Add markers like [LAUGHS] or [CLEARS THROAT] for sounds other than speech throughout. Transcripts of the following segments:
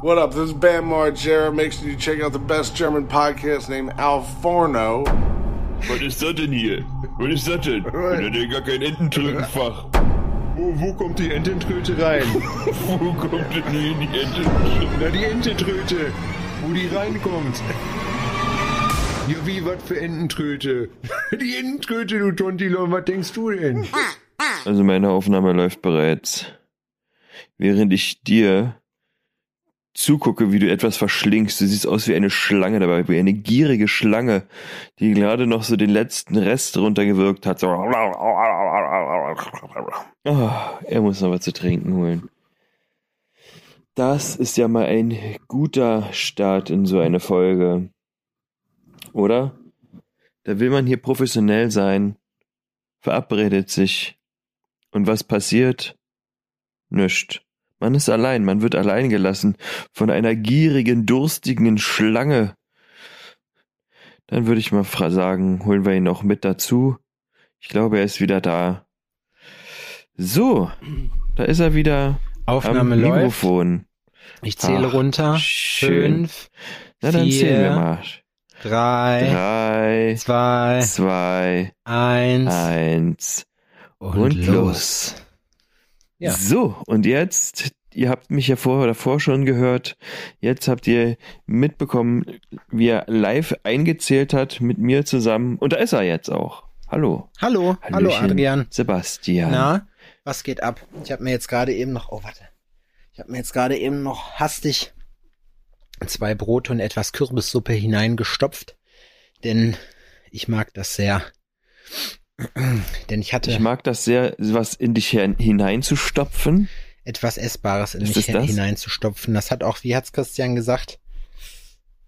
What up? This is Bam Margera. Make sure you check out the best German podcast named Al Forno. Was ist das denn hier? Was ist das denn? Ich hätte gar kein Ententrötenfach. Wo, wo kommt die Ententröte rein? [LAUGHS] Wo kommt denn hier die Ententröte? Na, die Ententröte. Wo die reinkommt. Ja, wie, was für Ententröte? [LAUGHS] Die Ententröte, du Tontilon, was denkst du denn? Also meine Aufnahme läuft bereits. Während ich dir zugucke, wie du etwas verschlingst, du siehst aus wie eine Schlange dabei, wie eine gierige Schlange, die gerade noch so den letzten Rest runtergewirkt hat. Oh, er muss noch was zu trinken holen. Das ist ja mal ein guter Start in so eine Folge. Oder? Da will man hier professionell sein, verabredet sich. Und was passiert? Nischt. Man ist allein, man wird allein gelassen von einer gierigen, durstigen Schlange. Dann würde ich mal sagen, holen wir ihn noch mit dazu. Ich glaube, er ist wieder da. So, da ist er wieder Aufnahme am läuft. Mikrofon. Ich zähle Ach, runter. schön. Fünf, Na dann vier, zählen wir mal. drei, Drei, zwei, zwei, eins eins. und, und los. los. Ja. So, und jetzt, ihr habt mich ja vorher davor schon gehört, jetzt habt ihr mitbekommen, wie er live eingezählt hat mit mir zusammen. Und da ist er jetzt auch. Hallo. Hallo, hallo Hallöchen, Adrian. Sebastian. Na, was geht ab? Ich habe mir jetzt gerade eben noch, oh warte, ich habe mir jetzt gerade eben noch hastig zwei Brote und etwas Kürbissuppe hineingestopft, denn ich mag das sehr. Denn ich hatte Ich mag das sehr, was in dich hineinzustopfen. etwas Essbares in Ist mich das? hineinzustopfen. Das hat auch, wie hat's Christian gesagt,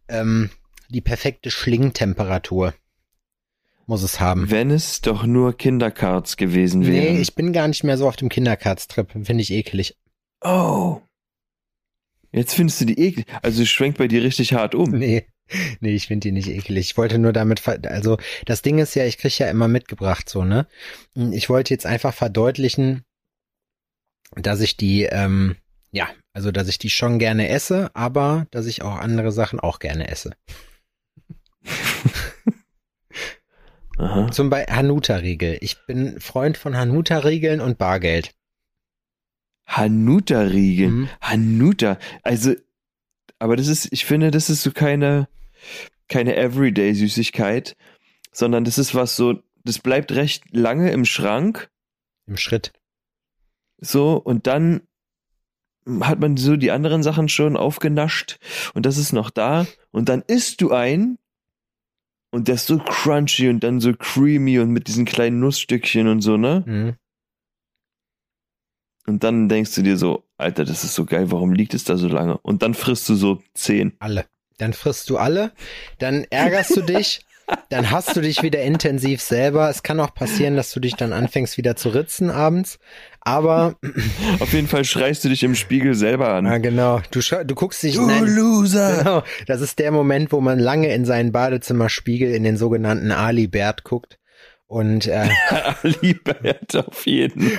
ähm, die perfekte Schlingtemperatur muss es haben. Wenn es doch nur Kindercards gewesen wären. Nee, ich bin gar nicht mehr so auf dem Kinderkartstrip. Finde ich ekelig. oh. Jetzt findest du die eklig. Also es schwenkt bei dir richtig hart um. Nee, [LAUGHS] nee, ich finde die nicht ekelig. Ich wollte nur damit, ver also das Ding ist ja, ich krieg ja immer mitgebracht so, ne? Ich wollte jetzt einfach verdeutlichen, dass ich die, ähm, ja, also dass ich die schon gerne esse, aber dass ich auch andere Sachen auch gerne esse. [LAUGHS] Aha. Zum Beispiel Hanuta-Riegel. Ich bin Freund von Hanuta-Riegeln und Bargeld. Hanuta-Riegel. Mhm. Hanuta. Also, aber das ist, ich finde, das ist so keine, keine Everyday-Süßigkeit, sondern das ist was so, das bleibt recht lange im Schrank, Im Schritt. so, und dann hat man so die anderen Sachen schon aufgenascht und das ist noch da und dann isst du ein und der ist so crunchy und dann so creamy und mit diesen kleinen Nussstückchen und so, ne? Mhm. Und dann denkst du dir so, Alter, das ist so geil, warum liegt es da so lange? Und dann frisst du so zehn. Alle. Dann frisst du alle, dann ärgerst du dich, [LAUGHS] dann hast du dich wieder intensiv selber. Es kann auch passieren, dass du dich dann anfängst wieder zu ritzen abends. Aber, [LAUGHS] Auf jeden Fall schreist du dich im Spiegel selber ja an. genau, du, du guckst dich, Du nein, Loser! genau, das ist der Moment, wo man lange in seinen Badezimmerspiegel in den sogenannten Ali-Bert guckt. Und äh, [LAUGHS] Alibert auf jeden.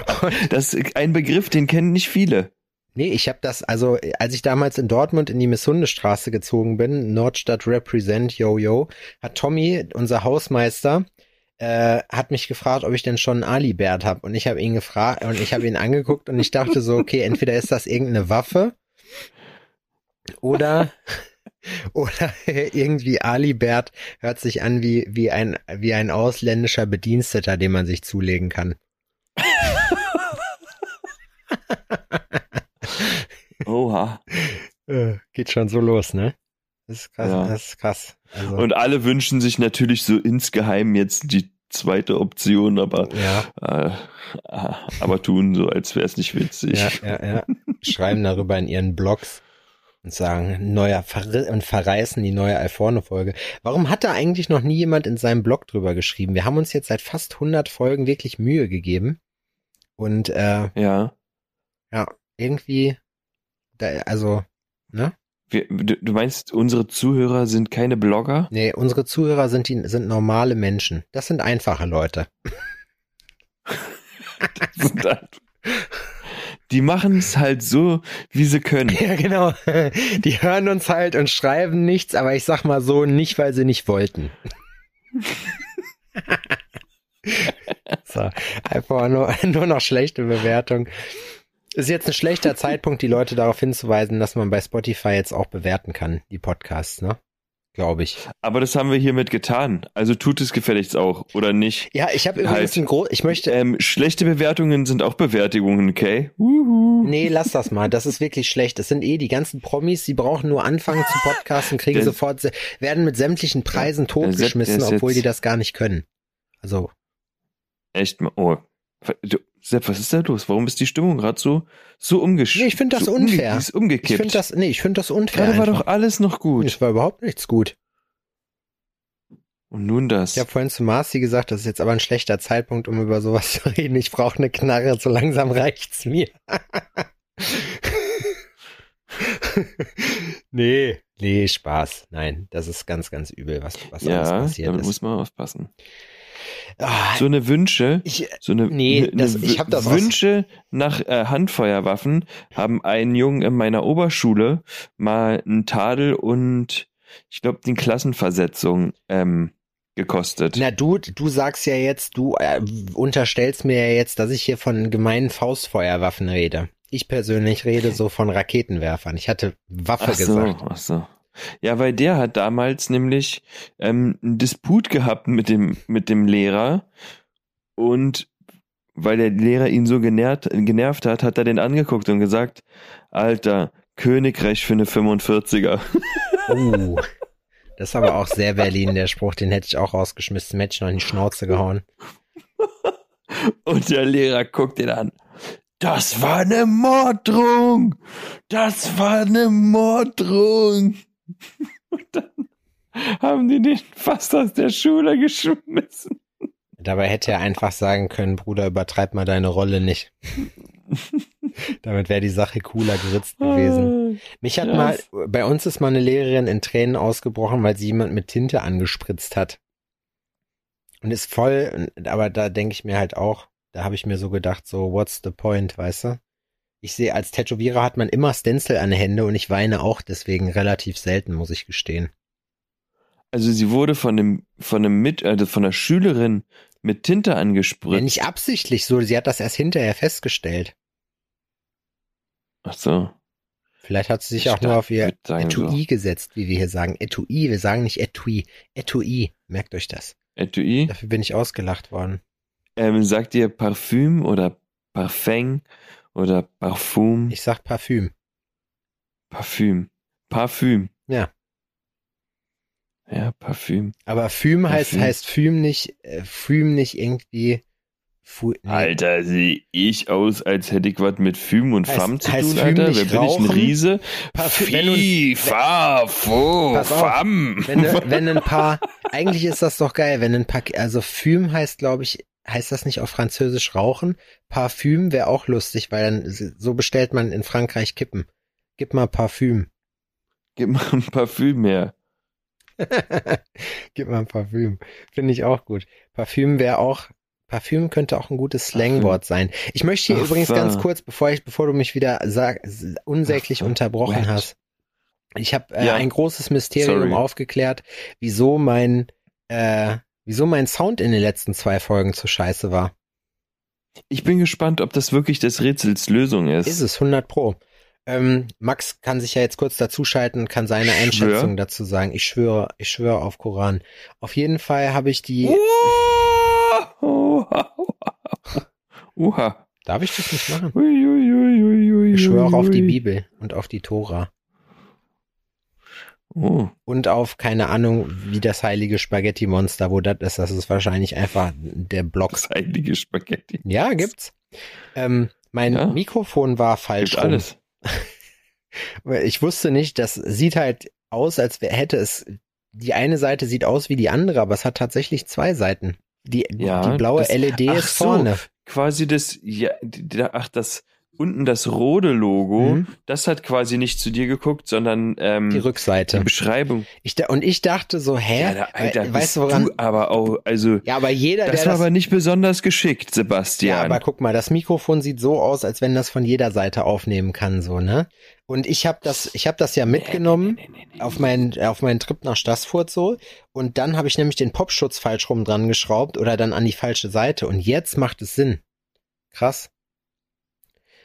Das ist ein Begriff, den kennen nicht viele. Nee, ich habe das, also als ich damals in Dortmund in die Misshundestraße gezogen bin, Nordstadt Represent, yo yo, hat Tommy, unser Hausmeister, äh, hat mich gefragt, ob ich denn schon einen Alibert habe. Und ich habe ihn gefragt und ich habe ihn angeguckt und ich dachte so, okay, entweder ist das irgendeine Waffe oder [LAUGHS] oder irgendwie Alibert hört sich an wie wie ein wie ein ausländischer Bediensteter, den man sich zulegen kann. [LAUGHS] Oha. Äh, geht schon so los, ne? Das ist krass, Ja. das ist krass. Also, Und alle wünschen sich natürlich so insgeheim jetzt die zweite Option, aber, ja, äh, aber tun so, als wäre es nicht witzig. ja, ja, ja. Schreiben darüber in ihren Blogs und sagen, neuer und verreißen die neue Alforno-Folge. Warum hat da eigentlich noch nie jemand in seinem Blog drüber geschrieben? Wir haben uns jetzt seit fast 100 Folgen wirklich Mühe gegeben. Und äh, ja. ja, irgendwie, da, also, ne? Wir, du, meinst, unsere Zuhörer sind keine Blogger? Nee, unsere Zuhörer sind, die, sind normale Menschen. Das sind einfache Leute. [LAUGHS] Sind halt- Die machen es halt so, wie sie können. Ja, genau. Die hören uns halt und schreiben nichts, aber ich sag mal so, nicht, weil sie nicht wollten. [LAUGHS] so, einfach nur, nur noch schlechte Bewertung. Ist jetzt ein schlechter Zeitpunkt, die Leute darauf hinzuweisen, dass man bei Spotify jetzt auch bewerten kann, die Podcasts, ne? Glaube ich. Aber das haben wir hiermit getan. Also tut es gefälligst auch, oder nicht? Ja, ich habe übrigens Halt. ein groß, ich möchte, Ähm, schlechte Bewertungen sind auch Bewertungen, okay? Uhu. nee, lass das mal, das ist wirklich schlecht. Das sind eh die ganzen Promis, die brauchen nur anfangen zu podcasten, kriegen Der- sofort, werden mit sämtlichen Preisen totgeschmissen, obwohl die das gar nicht können. Also, Echt mal. Oh. Du, Sepp, was ist da los? Warum ist die Stimmung gerade so, so umgesch... Nee, ich find das so unfair. Umge umgekippt. ich finde das, nee, ich finde das unfair. Gerade war doch alles noch gut. Es war überhaupt nichts gut. Und nun das. Ich habe vorhin zu Marci gesagt, das ist jetzt aber ein schlechter Zeitpunkt, um über sowas zu reden. Ich brauche eine Knarre, so langsam [LAUGHS] reicht's mir. [LAUGHS] nee, nee, Spaß. Nein, das ist ganz, ganz übel, was, was alles ja, passiert damit ist. muss man aufpassen. Ah, So eine Wünsche, ich, so eine, Nee, eine, das- ich hab das aus- Wünsche nach äh, Handfeuerwaffen haben einen Jungen in meiner Oberschule mal einen Tadel und ich glaube den Klassenversetzung ähm, gekostet. na du, du sagst ja jetzt, du äh, unterstellst mir ja jetzt, dass ich hier von gemeinen Faustfeuerwaffen rede. Ich persönlich rede so von Raketenwerfern. Ich hatte Waffe ach so, gesagt. ach so. Ja, weil der hat damals nämlich ähm, einen Disput gehabt mit dem mit dem Lehrer und weil der Lehrer ihn so genervt, genervt hat, hat er den angeguckt und gesagt, Alter, Königreich für eine 45er. Oh, das ist aber auch sehr Berlin, der Spruch, den hätte ich auch rausgeschmissen, ich noch in die Schnauze gehauen. Und der Lehrer guckt ihn an. Das war eine Morddrohung. Das war eine Morddrohung. Und dann haben die den fast aus der Schule geschmissen. Dabei hätte er einfach sagen können, Bruder, übertreib mal deine Rolle nicht. [LAUGHS] Damit wäre die Sache cooler geritzt gewesen. Mich hat Krass. mal, bei uns ist mal eine Lehrerin in Tränen ausgebrochen, weil sie jemand mit Tinte angespritzt hat. Und ist voll, aber da denke ich mir halt auch, da habe ich mir so gedacht, so, what's the point, weißt du? Ich sehe, als Tätowierer hat man immer Stencil an Hände und ich weine auch deswegen relativ selten, muss ich gestehen. Also sie wurde von dem von einem mit also von der Schülerin mit Tinte Ja, angespritzt. nicht absichtlich so, sie hat das erst hinterher festgestellt. Ach so. Vielleicht hat sie sich Ich auch nur auf ihr Etui so. gesetzt, wie wir hier sagen. Etui, wir sagen nicht Etui. Etui, merkt euch das. Etui. Dafür bin ich ausgelacht worden. Ähm, sagt ihr Parfüm oder Parfum oder Parfum? Ich sag Parfüm. Parfüm. Parfüm. Ja. Ja, Parfüm. Aber Füm heißt, heißt Füm nicht, äh, Füm nicht irgendwie, Fu nee. Alter, sehe ich aus, als hätte ich was mit Füm und Heißt- Fam zu heißt tun, Alter? nicht Wer bin ich, ein rauchen? Riese? Parfüm- wenn du- Fi, Fa, Fo, Pass auf, Fam. Wenn, wenn ein [LAUGHS] paar, eigentlich ist das doch geil, wenn ein paar, also Füm heißt, glaube ich, heißt das nicht auf Französisch rauchen? Parfüm wäre auch lustig, weil dann, so bestellt man in Frankreich Kippen. Gib mal Parfüm. Gib mal ein Parfüm her. [LAUGHS] Gib mal ein Parfüm. Finde ich auch gut. Parfüm wäre auch, Parfüm könnte auch ein gutes Slangwort sein. Ich möchte hier Ach übrigens ganz kurz, bevor ich, bevor du mich wieder sag, unsäglich Ach unterbrochen Wet. hast. Ich habe äh, Ja. ein großes Mysterium Sorry. aufgeklärt, wieso mein, äh, wieso mein Sound in den letzten zwei Folgen zu scheiße war. Ich bin gespannt, ob das wirklich des Rätsels Lösung ist. Ist es 100 pro. Ähm, Max kann sich ja jetzt kurz dazuschalten, kann seine? Einschätzung dazu sagen. Ich schwöre, ich schwöre auf Koran. Auf jeden Fall habe ich die. Uha. [LAUGHS] Uha. Darf ich das nicht machen? Ui, ui, ui, Ich schwöre auch auf die. Bibel und auf die Tora. Oh, Und auf, keine Ahnung, wie das heilige Spaghetti-Monster, wo das ist. Das ist wahrscheinlich einfach der Block. das heilige Spaghetti. Ja, gibt's. Ähm, mein Ja. Mikrofon war falsch Gibt alles. [LAUGHS] Ich wusste nicht, das sieht halt aus, als wär, hätte es, die eine Seite sieht aus wie die andere, aber es hat tatsächlich zwei Seiten. Die, Ja, die blaue das- LED Ach ist so. vorne. Quasi das, ja, ach, das, unten das rote Logo, Mhm. das hat quasi nicht zu dir geguckt, sondern ähm, Die die Rückseite. Beschreibung. Ich, da- und ich dachte so, hä? Ja, Alter, weißt du woran? du aber auch, also ja, aber jeder, das war das, aber nicht besonders geschickt, ja, Sebastian. aber guck mal, das Mikrofon sieht so aus, als wenn das von jeder Seite aufnehmen kann, so, ne? Und ich habe das, ich habe das ja mitgenommen Nee, nee, nee, auf meinen, auf meinen Trip nach Stassfurt so. Und dann habe ich nämlich den Popschutz falsch rum dran geschraubt oder dann an die falsche Seite. Und jetzt macht es Sinn. Krass.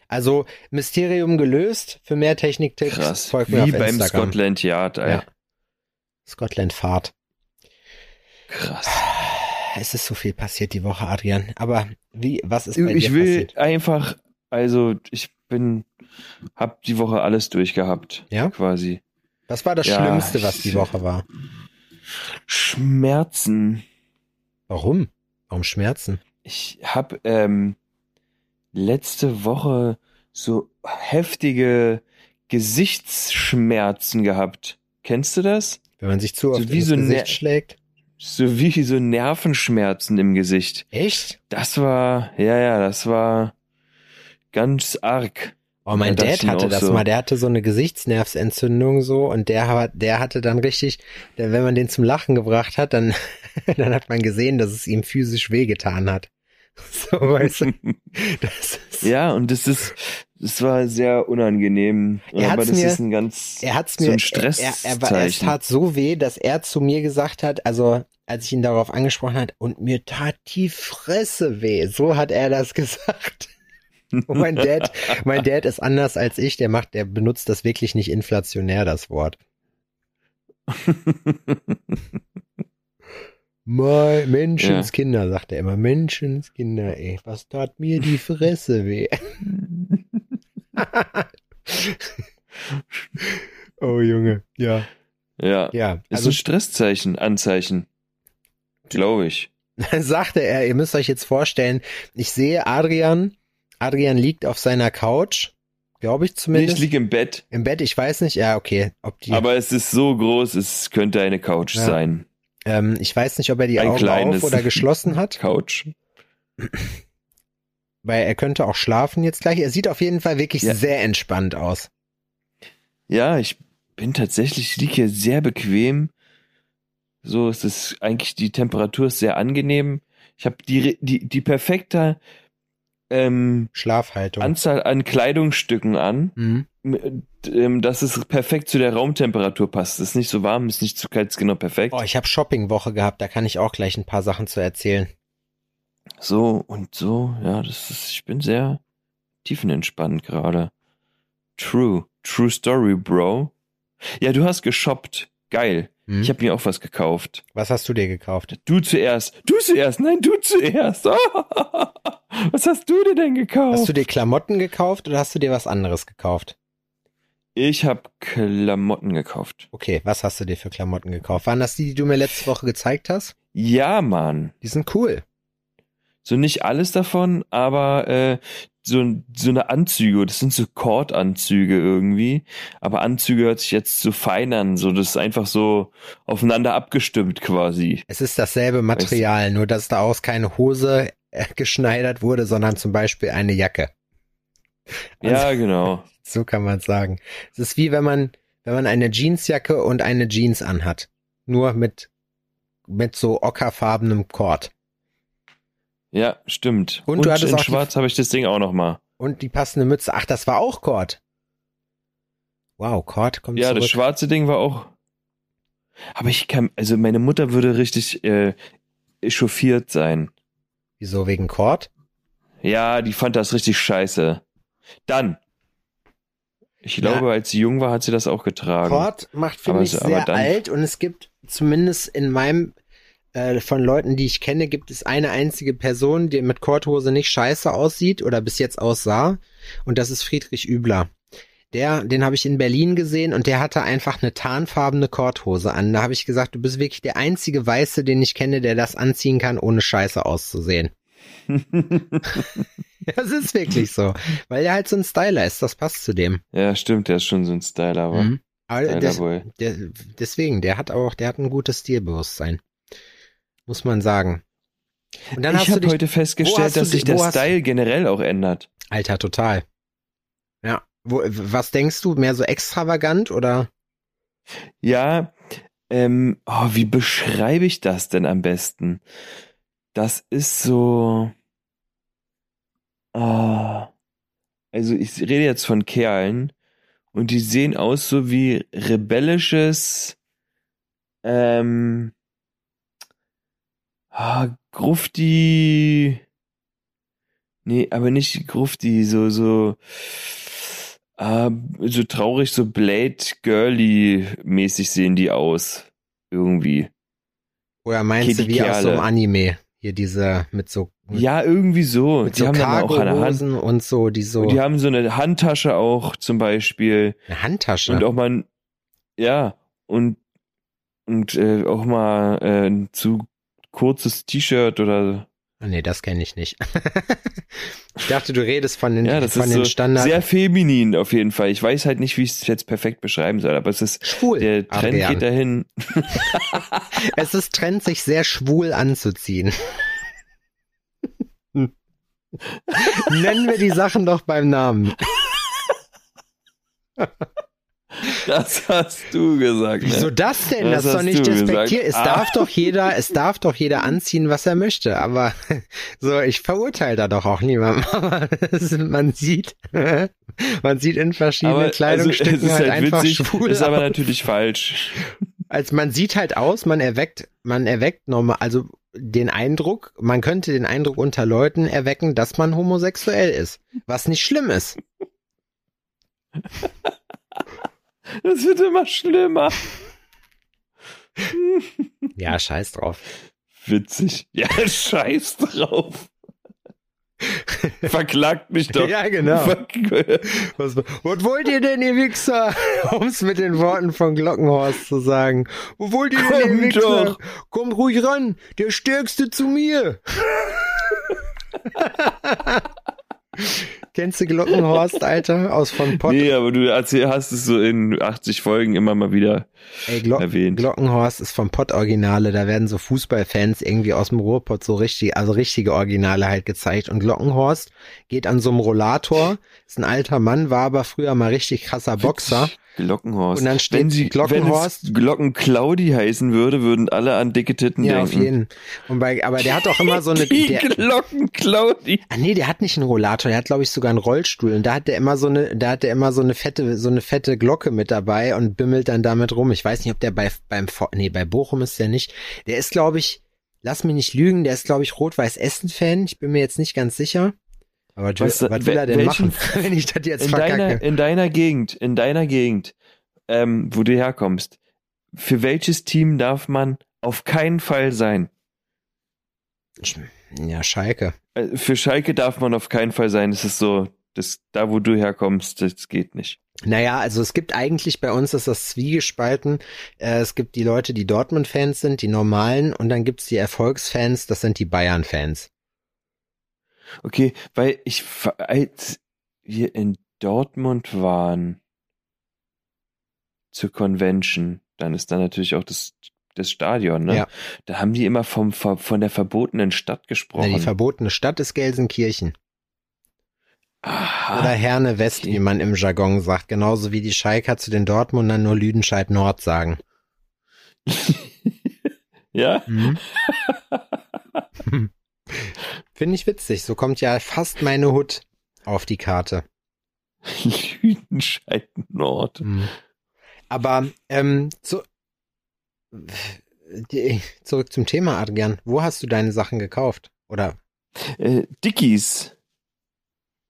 Also Mysterium gelöst. Für mehr Techniktipps Krass. folgt mir Wie beim Instagram. Scotland Yard, ey. Ja. Scotland Fahrt. Krass. Es ist so viel passiert die Woche, Adrian. Aber wie, was ist bei Ich dir will passiert? einfach, also ich bin, hab die Woche alles durchgehabt. Ja? Quasi. Was war das Ja, Schlimmste, was die Woche war? Schmerzen. Warum? Warum Schmerzen? Ich hab ähm, letzte Woche so heftige Gesichtsschmerzen gehabt. Kennst du das? Wenn man sich zu So oft wie ins so Gesicht schlägt? So wie so Nervenschmerzen im Gesicht. Echt? Das war, ja, ja, das war ganz arg. Oh, mein Ja, Dad hatte das so. mal. Der hatte so eine Gesichtsnervsentzündung so und der hat, der hatte dann richtig, wenn man den zum Lachen gebracht hat, dann, [LAUGHS] dann hat man gesehen, dass es ihm physisch wehgetan hat. [LAUGHS] So, weißt du, [LAUGHS] das ist, Ja, und das ist, das war sehr unangenehm. Er aber das mir- ist ein ganz, er hat's so mir, ein er, er, er, war- es tat so weh, dass er zu mir gesagt hat, also, als ich ihn darauf angesprochen hat, und mir tat die Fresse weh. So hat er das [LAUGHS] gesagt. Und mein Dad, mein Dad ist anders als ich, der macht, der benutzt das wirklich nicht inflationär, das Wort. Mal Menschenskinder, sagt er immer. Menschenskinder, ey, was tat mir die Fresse weh? [LAUGHS] oh Junge, ja. ja, Ja, ist also ein Stresszeichen, Anzeichen. Glaube ich. Dann [LAUGHS] sagte er, ihr müsst euch jetzt vorstellen, ich sehe Adrian, Adrian liegt auf seiner Couch, glaube ich Nee, zumindest. ich liege im Bett, Im Bett, ich weiß nicht, ja, okay, ob die, aber es ist so groß, es könnte eine Couch Ja. sein. Ähm, ich weiß nicht, ob er die Ein Augen auf oder geschlossen hat, [LAUGHS] Couch. weil er könnte auch schlafen jetzt gleich. Er sieht auf jeden Fall wirklich Ja. sehr entspannt aus. Ja, ich bin tatsächlich, ich liege hier sehr bequem. So ist es eigentlich, die Temperatur ist sehr angenehm. Ich habe die, die, die perfekte ähm, Schlafhaltung. Anzahl an Kleidungsstücken an, Mhm. Ähm, dass es perfekt zu der Raumtemperatur passt. Es ist nicht so warm, ist nicht zu kalt, ist genau perfekt. Oh, ich habe Shoppingwoche gehabt, da kann ich auch gleich ein paar Sachen zu erzählen. So und so, ja, das ist, ich bin sehr tiefenentspannt gerade. True, true story, Bro. Ja, du hast geshoppt. Geil. Mhm. Ich habe mir auch was gekauft. Was hast du dir gekauft? Du zuerst. Du zuerst. Nein, du zuerst. [LAUGHS] was hast du dir denn gekauft? Hast du dir Klamotten gekauft oder hast du dir was anderes gekauft? Ich habe Klamotten gekauft. Okay, was hast du dir für Klamotten gekauft? Waren das die, die du mir letzte Woche gezeigt hast? Ja, Mann. Die sind cool. So nicht alles davon, aber äh, so, so eine Anzüge. Das sind so Kordanzüge irgendwie. Aber Anzüge hört sich jetzt so fein an. So, das ist einfach so aufeinander abgestimmt quasi. Es ist dasselbe Material, nur dass daraus keine Hose äh, [LAUGHS] geschneidert wurde, sondern zum Beispiel eine Jacke. Ja, genau. [LAUGHS] So kann man sagen. Es ist wie wenn man, wenn man eine Jeansjacke und eine Jeans anhat. Nur mit, mit so ockerfarbenem Kord. Ja, stimmt. Und du hattest in auch Schwarz habe ich das Ding auch noch mal. Und die passende Mütze. Ach, das war auch Kord. Wow, Kord kommt Ja, zurück. das schwarze Ding war auch. Aber ich kann, also meine Mutter würde richtig äh, echauffiert sein. Wieso, wegen Kord? Ja, die fand das richtig scheiße. Dann. Ich glaube, als sie jung war, hat sie das auch getragen. Kord macht, finde Aber ich, so- aber sehr dann- alt und es gibt zumindest in meinem, äh, von Leuten, die ich kenne, gibt es eine einzige Person, die mit Kordhose nicht scheiße aussieht oder bis jetzt aussah und das ist Friedrich Übler. Der, den habe ich in Berlin gesehen und der hatte einfach eine tarnfarbene Kordhose an. Da habe ich gesagt, du bist wirklich der einzige Weiße, den ich kenne, der das anziehen kann, ohne scheiße auszusehen. [LAUGHS] [LAUGHS] Das ist wirklich so, weil er halt so ein Styler ist, das passt zu dem. ja, stimmt, der ist schon so ein Styler, aber. Mhm. Aber des, der, deswegen, der hat auch, der hat ein gutes Stilbewusstsein. Muss man sagen. Und dann ich habe heute festgestellt, dass sich der Style generell auch ändert. Alter, total. Ja. Wo, was denkst du? Mehr so extravagant oder? Ja, ähm, oh, wie beschreibe ich das denn am besten? Das ist so. Ah, also ich rede jetzt von Kerlen und die sehen aus so wie rebellisches, ähm, ah, Grufti. Nee, aber nicht Grufti, so, so, ah, so traurig, so Blade Girly mäßig sehen die aus. Irgendwie. Oder meinst du Okay, die wie aus so einem Kerle. Anime? Hier diese mit so mit, Ja, irgendwie so. mit die so haben auch eine Hand. Und so, die so Und die haben so eine Handtasche auch zum Beispiel. eine Handtasche. Und auch mal, ja, und, und äh, auch mal äh, ein zu kurzes T-Shirt oder Ah, nee, das kenne ich nicht. [LAUGHS] ich dachte, du redest von den ja, das von ist den so Standard sehr feminin auf jeden Fall. Ich weiß halt nicht, wie ich es jetzt perfekt beschreiben soll, aber es ist schwul. der Trend Adrian. geht dahin. [LAUGHS] Es ist Trend, sich sehr schwul anzuziehen. [LAUGHS] Nennen wir die Sachen doch beim Namen. Das hast du gesagt. Wieso Ne? das denn? Das, Das ist doch nicht despektiert. Es Ah. darf doch jeder, es darf doch jeder anziehen, was er möchte. Aber [LAUGHS] so, ich verurteile da doch auch niemanden. [LAUGHS] Aber man sieht, [LAUGHS] man sieht in verschiedenen Aber Kleidungsstücken also, es ist halt, halt einfach witzig, schwul ist aber natürlich falsch. Also man sieht halt aus, man erweckt, man erweckt normal, also den Eindruck, man könnte den Eindruck unter Leuten erwecken, dass man homosexuell ist. Was nicht schlimm ist. Das wird immer schlimmer. Ja, scheiß drauf. Witzig. Ja, [LAUGHS] scheiß drauf. Verklagt mich doch. Ja, genau. Ver- Was, was wollt ihr denn, ihr Wichser? [LAUGHS] Um es mit den Worten von Glockenhorst zu sagen. Wo wollt ihr denn, ihr Kommt Wichser? doch. Kommt ruhig ran, der Stärkste zu mir. [LAUGHS] Kennst du Glockenhorst, Alter? Aus von Pott? Nee, aber du erzähl, hast es so in 80 Folgen immer mal wieder Ey, Glo erwähnt. Glockenhorst ist vom Pott-Originale. Da werden so Fußballfans irgendwie aus dem Ruhrpott so richtig, also richtige Originale halt gezeigt. Und Glockenhorst geht an so einem Rollator, ist ein alter Mann, war aber früher mal richtig krasser Boxer. Glockenhorst. Und dann steht wenn sie, Glockenhorst- Wenn es Glocken Claudi heißen würde, würden alle an dicke Titten Ja, denken. auf jeden. Und bei, aber der hat auch immer so eine, [LAUGHS] Die der, Glocken Claudi. ah nee, der hat nicht einen Rollator, der hat glaube ich sogar einen Rollstuhl. Und da hat der immer so eine, da hat der immer so eine fette, so eine fette Glocke mit dabei und bimmelt dann damit rum. Ich weiß nicht, ob der bei, beim, nee, bei Bochum ist der nicht. Der ist glaube ich, lass mich nicht lügen, der ist glaube ich Rot-Weiß-Essen-Fan. Ich bin mir jetzt nicht ganz sicher. Aber was, Was- was will er denn welchen- machen, [LAUGHS] wenn ich das jetzt In verkacke? deiner, in deiner Gegend, in deiner Gegend, ähm, wo du herkommst, für welches Team darf man auf keinen Fall sein? ja, Schalke. Äh, Für Schalke darf man auf keinen Fall sein. Das ist so, das, da wo du herkommst, das geht nicht. Naja, also es gibt eigentlich bei uns ist das zwiegespalten. Äh, es gibt die Leute, die Dortmund-Fans sind, die normalen, und dann gibt's die Erfolgsfans, das sind die Bayern-Fans. Okay, weil ich, als wir in Dortmund waren zur Convention, dann ist da natürlich auch das, das Stadion, ne? Ja. Da haben die immer vom, von der verbotenen Stadt Na, gesprochen. die verbotene Stadt ist Gelsenkirchen. Aha. Oder Herne West, okay. wie man im Jargon sagt. Genauso wie die Schalker zu den Dortmundern nur Lüdenscheid Nord sagen. [LAUGHS] ja? Mhm. [LAUGHS] [LAUGHS] Finde ich witzig. So kommt ja fast meine Hut auf die Karte. Lüdenscheid Nord. Mhm. Aber ähm, zu, die, zurück zum Thema, Adrian. Wo hast du deine Sachen gekauft? Oder Äh, Dickies.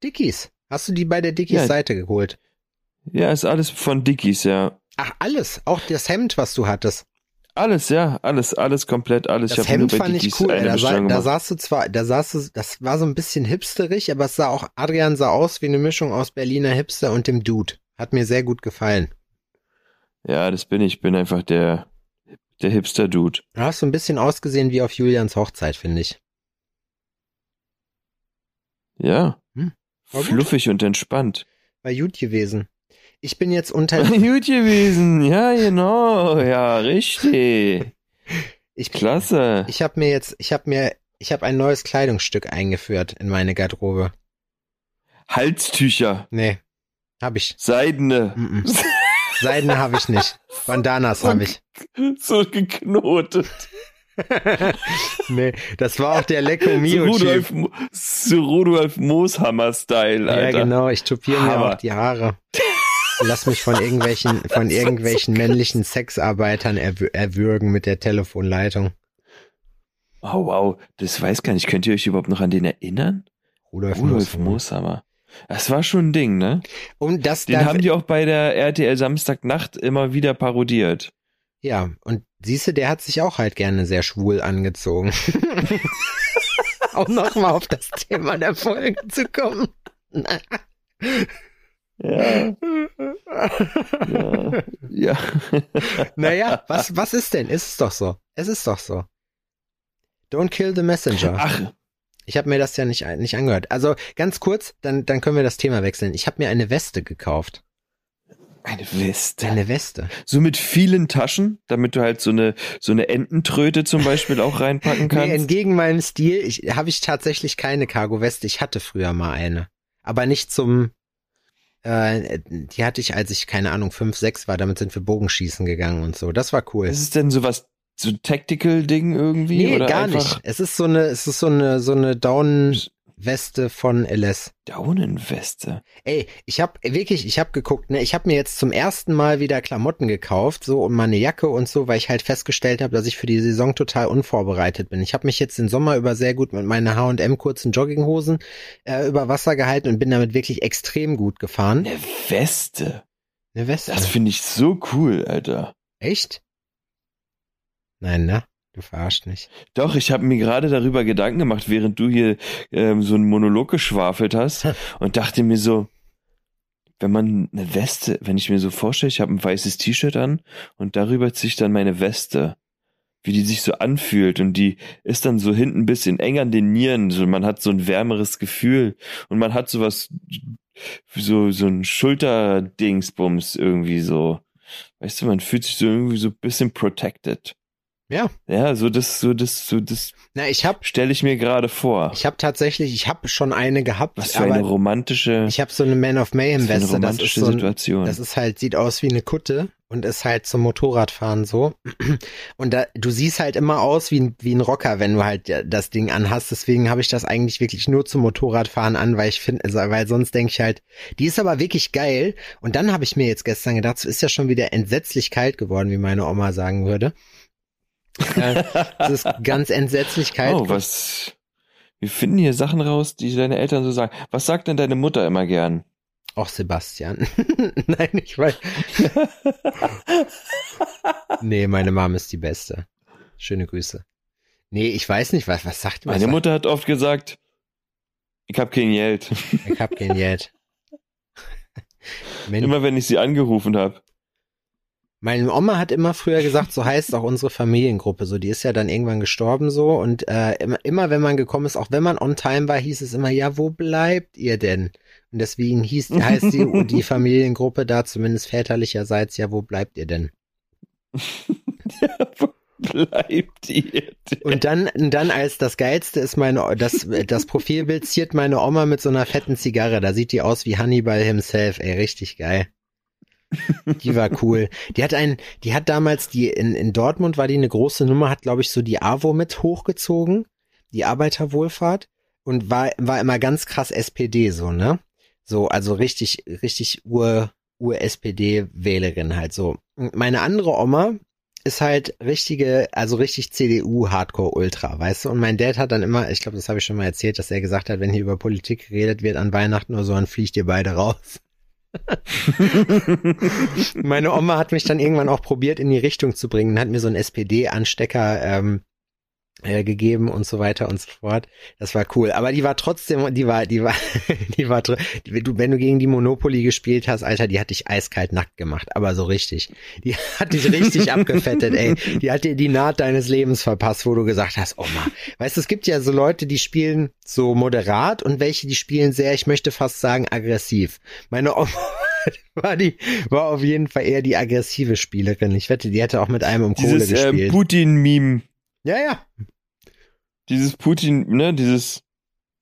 Dickies? Hast du die bei der Dickies Ja. Seite geholt? Ja, ist alles von Dickies, ja. Ach, alles. Auch das Hemd, was du hattest. Alles, ja, alles, alles komplett, alles. Das ich Hemd fand ich cool. Da, Bestellung da sahst du zwar, da sahst du, das war so ein bisschen hipsterig, aber es sah auch, Adrian sah aus wie eine Mischung aus Berliner Hipster und dem Dude. Hat mir sehr gut gefallen. Ja, das bin ich. bin einfach der, der Hipster-Dude. Du hast so ein bisschen ausgesehen wie auf Julians Hochzeit, finde ich. Ja. Hm. Fluffig und entspannt. War gut gewesen. Ich bin jetzt unter, [LAUGHS] Gut gewesen. Ja, genau. Ja, richtig. ich, Klasse. ich habe mir jetzt, ich habe mir, ich habe ein neues Kleidungsstück eingeführt in meine Garderobe. Halstücher. Nee. Hab ich. Seidene. Mm -mm. Seidene habe ich nicht. Bandanas habe ich. [LAUGHS] So geknotet. [LAUGHS] nee, das war auch der Lecco So Mio Rudolf, Mo- so Rudolf Mooshammer-Style, Alter. Ja, genau, ich tupiere mir auch die Haare. Lass mich von irgendwelchen, von irgendwelchen männlichen Sexarbeitern erwür erwürgen mit der Telefonleitung. Oh, wow. Das weiß gar nicht. Könnt ihr euch überhaupt noch an den erinnern? Rudolf, Rudolf Mooshammer. Das war schon ein Ding, ne? Und das Den haben die auch bei der RTL Samstagnacht immer wieder parodiert. ja, und siehste, der hat sich auch halt gerne sehr schwul angezogen. [LAUGHS] auch nochmal auf das Thema der Folge zu kommen. [LAUGHS] Ja. ja. ja. naja, was, was ist denn? Ist es doch so. Es ist doch so. Don't kill the messenger. Ach, Ich habe mir das ja nicht, nicht angehört. Also ganz kurz, dann, dann können wir das Thema wechseln. Ich habe mir eine Weste gekauft. eine Weste. Eine Weste. So mit vielen Taschen, damit du halt so eine, so eine Ententröte zum Beispiel auch reinpacken [LAUGHS] Nee, kannst. entgegen meinem Stil ich, habe ich tatsächlich keine Cargo-Weste. Ich hatte früher mal eine. Aber nicht zum, äh, die hatte ich, als ich, keine Ahnung, fünf, sechs war. Damit sind wir Bogenschießen gegangen und so. Das war cool. ist es denn sowas, so ein Tactical-Ding irgendwie? Nee, oder gar nicht. Es ist so eine, es ist so eine, so eine Down-Weste von LS. Daunenweste. Ey, ich hab wirklich, ich hab geguckt, ne, ich hab mir jetzt zum ersten Mal wieder Klamotten gekauft, so und meine Jacke und so, weil ich halt festgestellt habe, dass ich für die Saison total unvorbereitet bin. Ich habe mich jetzt den Sommer über sehr gut mit meinen H&M kurzen Jogginghosen äh, über Wasser gehalten und bin damit wirklich extrem gut gefahren. Eine Weste. Eine Weste. Das finde ich so cool, Alter. Echt? Nein, ne? Du verarscht nicht. Doch, ich habe mir gerade darüber Gedanken gemacht, während du hier ähm, so einen Monolog geschwafelt hast und dachte mir so, wenn man eine Weste, wenn ich mir so vorstelle, ich habe ein weißes T-Shirt an und darüber ziehe ich dann meine Weste, wie die sich so anfühlt und die ist dann so hinten ein bisschen eng an den Nieren, so man hat so ein wärmeres Gefühl und man hat sowas, so, so ein Schulterdingsbums irgendwie so. Weißt du, man fühlt sich so irgendwie so ein bisschen protected. Ja. Ja, so das, so das, so das Na, ich hab, stelle ich mir gerade vor. ich hab tatsächlich, ich hab schon eine gehabt, Was für eine romantische, ich hab so eine Man of Mayhem für eine Weste. Das ist romantische so ein, Situation. Das ist halt, sieht aus wie eine Kutte und ist halt zum Motorradfahren so. [CLEARS THROAT] Und da, du siehst halt immer aus wie ein, wie ein Rocker, wenn du halt das Ding anhast. Deswegen habe ich das eigentlich wirklich nur zum Motorradfahren an, weil ich finde, also, weil sonst denke ich halt, die ist aber wirklich geil. Und dann habe ich mir jetzt gestern gedacht, es ist ja schon wieder entsetzlich kalt geworden, wie meine Oma sagen würde. Es ist ganz entsetzlich kalt. oh, was? Wir finden hier Sachen raus, die deine Eltern so sagen. Was sagt denn deine Mutter immer gern? Auch Sebastian. [LAUGHS] Nein, ich weiß. [LAUGHS] nee, meine Mom ist die Beste. Schöne Grüße. Nee, ich weiß nicht, was, was sagt Meine was Mutter hat oft gesagt, ich hab kein Geld. Ich hab kein Geld. [LAUGHS] Immer wenn ich sie angerufen habe. Meine Oma hat immer früher gesagt, so heißt auch unsere Familiengruppe. So, die ist ja dann irgendwann gestorben so und äh, immer, immer wenn man gekommen ist, auch wenn man on time war, hieß es immer, ja, wo bleibt ihr denn? Und deswegen hieß, heißt die, [LAUGHS] die Familiengruppe da zumindest väterlicherseits, ja, wo bleibt ihr denn? [LAUGHS] Wo bleibt ihr denn? Und dann, dann als das Geilste ist meine, das, das Profilbild ziert meine Oma mit so einer fetten Zigarre. Da sieht die aus wie Hannibal himself, ey, richtig geil. Die war cool. Die hat einen, die hat damals die, in, in Dortmund war die eine große Nummer, hat glaube ich so die AWO mit hochgezogen, die Arbeiterwohlfahrt und war, war immer ganz krass SPD so, ne? So, also richtig, richtig Ur, Ur-SPD-Wählerin halt so. Meine andere Oma, ist halt richtige, also richtig CDU Hardcore Ultra, weißt du? Und mein Dad hat dann immer, ich glaube, das habe ich schon mal erzählt, dass er gesagt hat, wenn hier über Politik geredet wird an Weihnachten oder so, dann fliegt ihr beide raus. Meine Oma hat mich dann irgendwann auch probiert in die Richtung zu bringen, hat mir so einen SPD-Anstecker ähm, äh, gegeben und so weiter und so fort. Das war cool. Aber die war trotzdem, die war, die war, [LAUGHS] die war, die, du, wenn du gegen die Monopoly gespielt hast, Alter, die hat dich eiskalt nackt gemacht, aber so richtig. Die [LAUGHS] hat dich richtig [LAUGHS] abgefettet, ey. Die hat dir die Naht deines Lebens verpasst, wo du gesagt hast, Oma. Weißt du, es gibt ja so Leute, die spielen so moderat und welche, die spielen sehr, ich möchte fast sagen, aggressiv. Meine Oma war die, war auf jeden Fall eher die aggressive Spielerin. Ich wette, die hätte auch mit einem um Kohle Dieses äh, gespielt. Putin-Meme. Ja, ja. Dieses Putin, ne, dieses,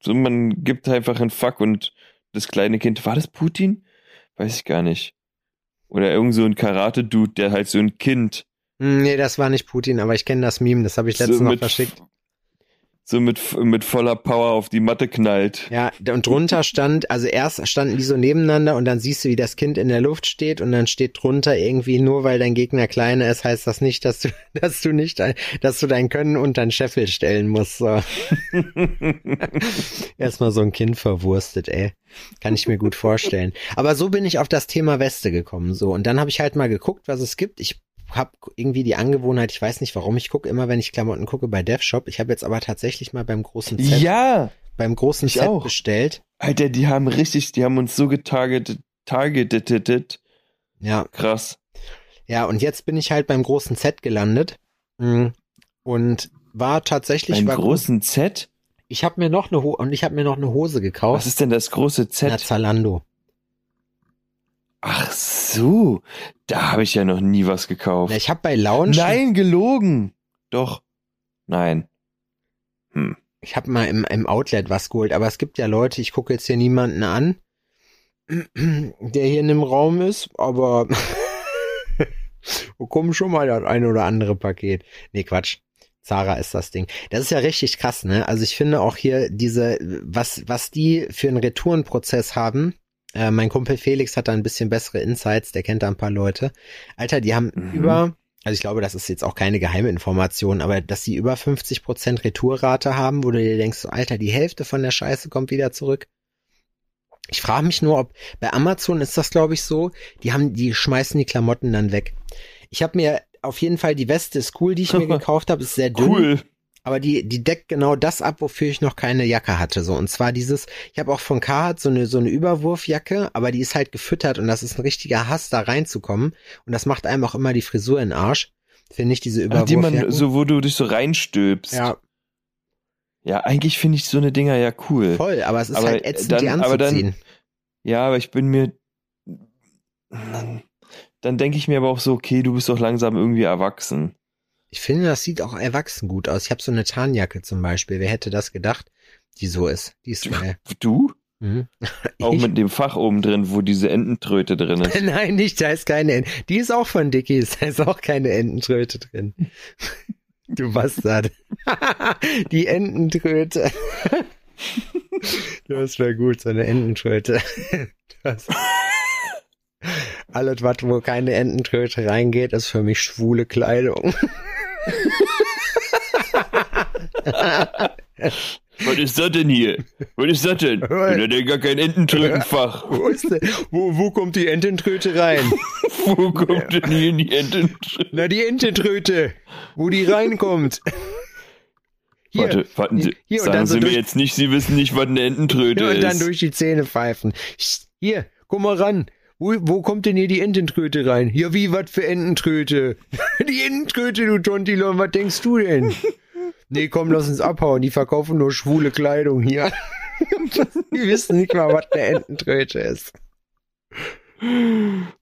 so man gibt einfach einen Fuck und das kleine Kind, war das Putin? weiß ich gar nicht. Oder irgend so ein Karate-Dude, der halt so ein Kind Hm, Nee, das war nicht Putin, aber ich kenne das Meme, das habe ich letztens so noch verschickt. So mit, mit voller Power auf die Matte knallt. Ja, und drunter stand, also erst standen die so nebeneinander und dann siehst du, wie das Kind in der Luft steht und dann steht drunter irgendwie, nur weil dein Gegner kleiner ist, heißt das nicht, dass du, [LAUGHS] dass du nicht, dass du dein Können unter den Scheffel stellen musst. So. [LAUGHS] Erstmal so ein Kind verwurstet, ey. Kann ich mir gut vorstellen. Aber so bin ich auf das Thema Weste gekommen, so. Und dann habe ich halt mal geguckt, was es gibt. Ich habe irgendwie die Angewohnheit, ich weiß nicht warum, ich gucke immer, wenn ich Klamotten gucke, bei DevShop. Ich habe jetzt aber tatsächlich mal beim großen Set, Ja, beim großen ich Set auch. bestellt. Alter, die haben richtig, die haben uns so getargetet, targeted, Ja, krass. ja, und jetzt bin ich halt beim großen Set gelandet. Mm, Und war tatsächlich Beim war großen Z? Ich habe mir noch eine Ho und ich habe mir noch eine Hose Was gekauft. ist denn das große Na, Z? Zalando. Ach so, da habe ich ja noch nie was gekauft. Na, ich habe bei Lounge Nein, gelogen. Doch. Nein. Hm. Ich habe mal im, im Outlet was geholt, aber es gibt ja Leute, ich gucke jetzt hier niemanden an, [CLEARS THROAT] der hier in dem Raum ist, aber wo [LAUGHS] kommen schon mal das eine oder andere Paket. Nee, Quatsch. Zara ist das Ding. Das ist ja richtig krass, ne? Also ich finde auch hier diese, was, was die für einen Retourenprozess haben. Äh, mein Kumpel Felix hat da ein bisschen bessere Insights, der kennt da ein paar Leute. Alter, die haben Mhm. über, also ich glaube, das ist jetzt auch keine geheime Information, aber dass sie über 50% Retourrate haben, wo du dir denkst, so, Alter, die Hälfte von der Scheiße kommt wieder zurück. Ich frage mich nur, ob bei Amazon ist das, glaube ich, so, die haben, die schmeißen die Klamotten dann weg. Ich habe mir auf jeden Fall die Weste ist cool, die ich mir [LAUGHS] gekauft habe, ist sehr dünn. Cool. Aber die, die deckt genau das ab, wofür ich noch keine Jacke hatte. So und zwar dieses, ich habe auch von Carhartt so eine so eine Überwurfjacke, aber die ist halt gefüttert und das ist ein richtiger Hass, da reinzukommen. Und das macht einem auch immer die Frisur in den Arsch. Finde ich diese Ach, die man, so, wo du dich so reinstülpst. ja, Ja, eigentlich finde ich so eine Dinger ja cool. voll, aber es ist Aber halt ätzend, dann- die aber dann- anzuziehen. Ja, aber ich bin mir. Dann denke ich mir aber auch so, okay, du bist doch langsam irgendwie erwachsen. Ich finde, das sieht auch erwachsen gut aus. Ich habe so eine Tarnjacke zum Beispiel. Wer hätte das gedacht? Die so ist. Die ist geil. Du? Mhm. [LAUGHS] Auch Ich- mit dem Fach oben drin, wo diese Ententröte drin ist. [LAUGHS] Nein, nicht, da ist keine Enten. Die ist auch von Dickies, [LAUGHS] da ist auch keine Ententröte drin. Du Bastard. Die Ententröte. Das wäre gut, so eine Ententröte. Das. Alles, was wo keine Ententröte reingeht, ist für mich schwule Kleidung. Was ist das denn hier? Was ist das denn? Ich hab denn gar kein Ententrötenfach. Wo, ist wo, wo kommt die Ententröte rein? [LAUGHS] Wo kommt denn hier die Ententröte? Na, die Ententröte. Wo die reinkommt. Hier, Warte, warten Sie. hier Sagen so Sie mir jetzt nicht, Sie wissen nicht, was eine Ententröte Ja, und dann ist. durch die Zähne pfeifen. Hier, guck mal ran. Wo, wo kommt denn hier die Ententröte rein? Ja, wie, was für Ententröte? [LAUGHS] die Ententröte, du Tontilon, was denkst du denn? nee, komm, lass uns abhauen. Die verkaufen nur schwule Kleidung hier. [LAUGHS] die wissen nicht mal, was eine Ententröte ist.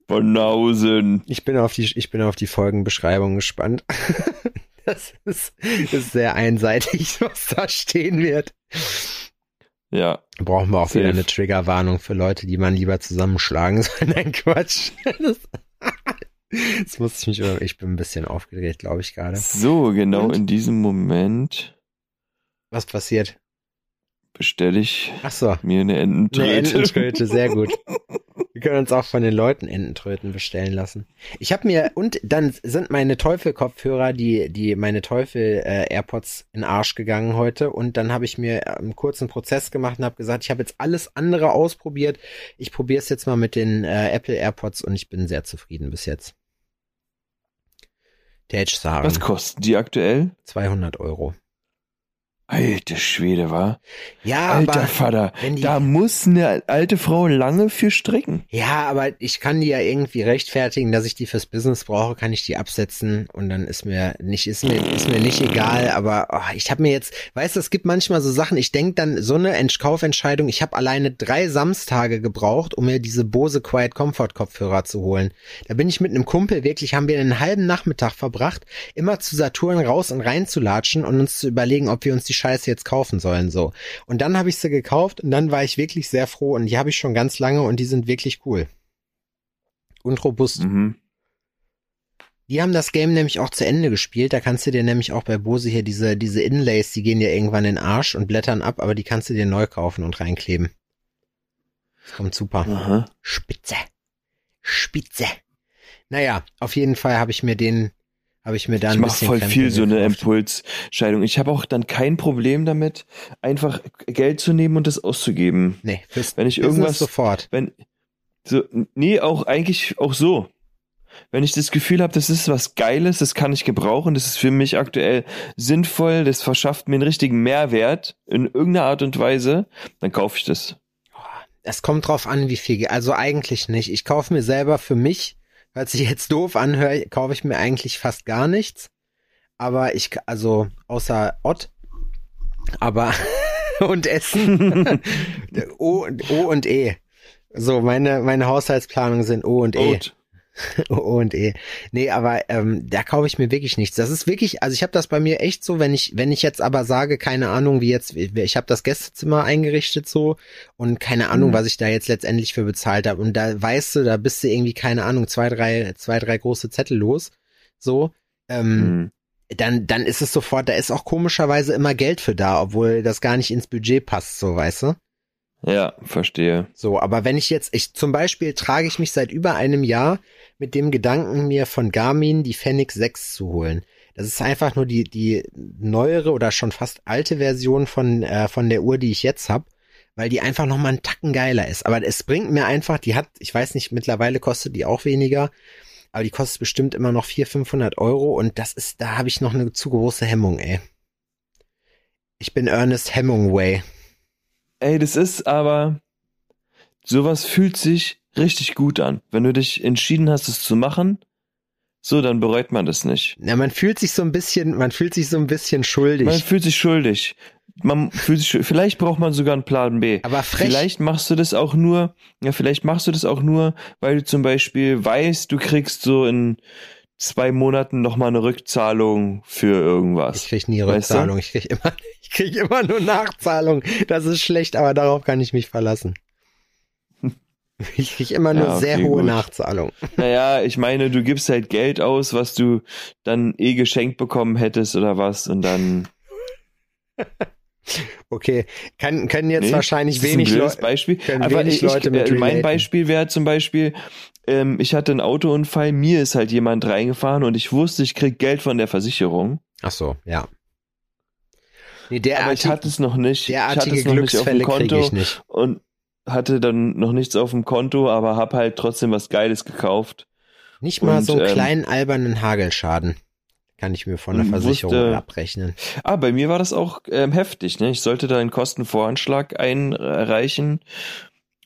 Banausen. Ich bin auf die, ich bin auf die Folgenbeschreibung gespannt. [LAUGHS] das ist, ist sehr einseitig, was da stehen wird. Ja, Brauchen wir auch Safe. wieder eine Triggerwarnung für Leute, die man lieber zusammenschlagen soll. [LAUGHS] Nein, Quatsch. Das, [LAUGHS] das muss ich mich, über- ich bin ein bisschen aufgedreht, glaube ich gerade. so, genau Und? in diesem Moment Was passiert? bestelle ich so, mir eine eine Ententröte. Ententröte, sehr gut. [LAUGHS] Wir können uns auch von den Leuten Ententröten bestellen lassen. Ich habe mir, und dann sind meine Teufel-Kopfhörer, die, die, meine Teufel-AirPods in den Arsch gegangen heute. Und dann habe ich mir einen kurzen Prozess gemacht und habe gesagt, ich habe jetzt alles andere ausprobiert. Ich probiere es jetzt mal mit den äh, Apple AirPods und ich bin sehr zufrieden bis jetzt. Der Edge Was kosten die aktuell? 200 Euro. Alter Schwede, war. Ja, Alter aber Vater, die- da muss eine alte Frau lange für strecken. Ja, aber ich kann die ja irgendwie rechtfertigen, dass ich die fürs Business brauche, kann ich die absetzen und dann ist mir nicht ist mir ist mir nicht egal, aber oh, ich habe mir jetzt, weißt du, es gibt manchmal so Sachen, ich denk dann so eine Ent Kaufentscheidung, ich habe alleine drei Samstage gebraucht, um mir diese Bose Quiet Comfort Kopfhörer zu holen. Da bin ich mit einem Kumpel wirklich haben wir einen halben Nachmittag verbracht, immer zu Saturn raus und rein zu latschen und uns zu überlegen, ob wir uns die Scheiße jetzt kaufen sollen so. Und dann habe ich sie gekauft und dann war ich wirklich sehr froh und die habe ich schon ganz lange und die sind wirklich cool. und robust. Mhm. Die haben das Game nämlich auch zu Ende gespielt. Da kannst du dir nämlich auch bei Bose hier diese, diese Inlays, die gehen dir irgendwann in den Arsch und blättern ab, aber die kannst du dir neu kaufen und reinkleben. Das kommt super. Aha. Spitze. Spitze. Naja, auf jeden Fall habe ich mir den, habe ich mir da Ich ein mache bisschen voll viel so eine. Impulsscheidung. Ich habe auch dann kein Problem damit, einfach Geld zu nehmen und das auszugeben. Nee, fürs Wenn ich irgendwas, sofort. wenn so, nee, auch eigentlich auch so. Wenn ich das Gefühl habe, das ist was Geiles, das kann ich gebrauchen, das ist für mich aktuell sinnvoll, das verschafft mir einen richtigen Mehrwert in irgendeiner Art und Weise, dann kaufe ich das. Es kommt drauf an, wie viel. Also eigentlich nicht. Ich kaufe mir selber für mich, weil sich jetzt doof anhört, kaufe ich mir eigentlich fast gar nichts. Aber ich, also außer Ott, aber [LAUGHS] und Essen. [LAUGHS] o, o und E. So, meine, meine Haushaltsplanungen sind O und E. Oat. [LAUGHS] O und E. Nee, aber ähm, da kaufe ich mir wirklich nichts. Das ist wirklich, also ich habe das bei mir echt so, wenn ich, wenn ich jetzt aber sage, keine Ahnung, wie jetzt, ich habe das Gästezimmer eingerichtet so und keine Ahnung, Mhm. was ich da jetzt letztendlich für bezahlt habe. Und da weißt du, da bist du irgendwie, keine Ahnung, zwei, drei, zwei, drei große Zettel los. So. Ähm, Mhm. dann, dann ist es sofort, da ist auch komischerweise immer Geld für da, obwohl das gar nicht ins Budget passt, so weißt du? Ja, verstehe. So, aber wenn ich jetzt, ich zum Beispiel trage ich mich seit über einem Jahr mit dem Gedanken, mir von Garmin die Fenix 6 zu holen. Das ist einfach nur die, die neuere oder schon fast alte Version von, äh, von der Uhr, die ich jetzt hab, weil die einfach nochmal einen Tacken geiler ist. Aber es bringt mir einfach, die hat, ich weiß nicht, mittlerweile kostet die auch weniger, aber die kostet bestimmt immer noch 400, 500 Euro und das ist, da habe ich noch eine zu große Hemmung, ey. Ich bin Ernest Hemingway. Ey, das ist aber, sowas fühlt sich richtig gut an. Wenn du dich entschieden hast, es zu machen, so, dann bereut man das nicht. Ja, man fühlt sich so ein bisschen, man fühlt sich so ein bisschen schuldig. Man fühlt sich schuldig. Man fühlt sich, schul- vielleicht braucht man sogar einen Plan B. Aber frech. Vielleicht machst du das auch nur, ja, vielleicht machst du das auch nur, weil du zum Beispiel weißt, du kriegst so in zwei Monaten nochmal eine Rückzahlung für Ich irgendwas. krieg nie Weißt du? Rückzahlung. Ich krieg immer, [LAUGHS] ich krieg immer nur Nachzahlung. Das ist schlecht, aber darauf kann ich mich verlassen. [LAUGHS] Ich krieg immer nur Ja, okay, sehr hohe gut. Nachzahlung. [LAUGHS] Naja, ich meine, du gibst halt Geld aus, was du dann eh geschenkt bekommen hättest oder was und dann. Okay, kann, können jetzt Nee, wahrscheinlich wenig Leute. Beispiel. können Aber wenig ich, Leute mit äh, mein. Beispiel wäre zum Beispiel, ähm, ich hatte einen Autounfall, mir ist halt jemand reingefahren und ich wusste, ich krieg Geld von der Versicherung. Ach so, ja. Nee, Aber ich hatte es noch nicht. Ich hatte es noch nicht auf dem Konto und hatte dann noch nichts auf dem Konto, aber hab halt trotzdem was Geiles gekauft. Nicht mal und, so einen ähm, kleinen albernen Hagelschaden. Kann ich mir von der und Versicherung wusste- abrechnen. Ah, bei mir war das auch ähm, heftig. Ne? Ich sollte da einen Kostenvoranschlag einreichen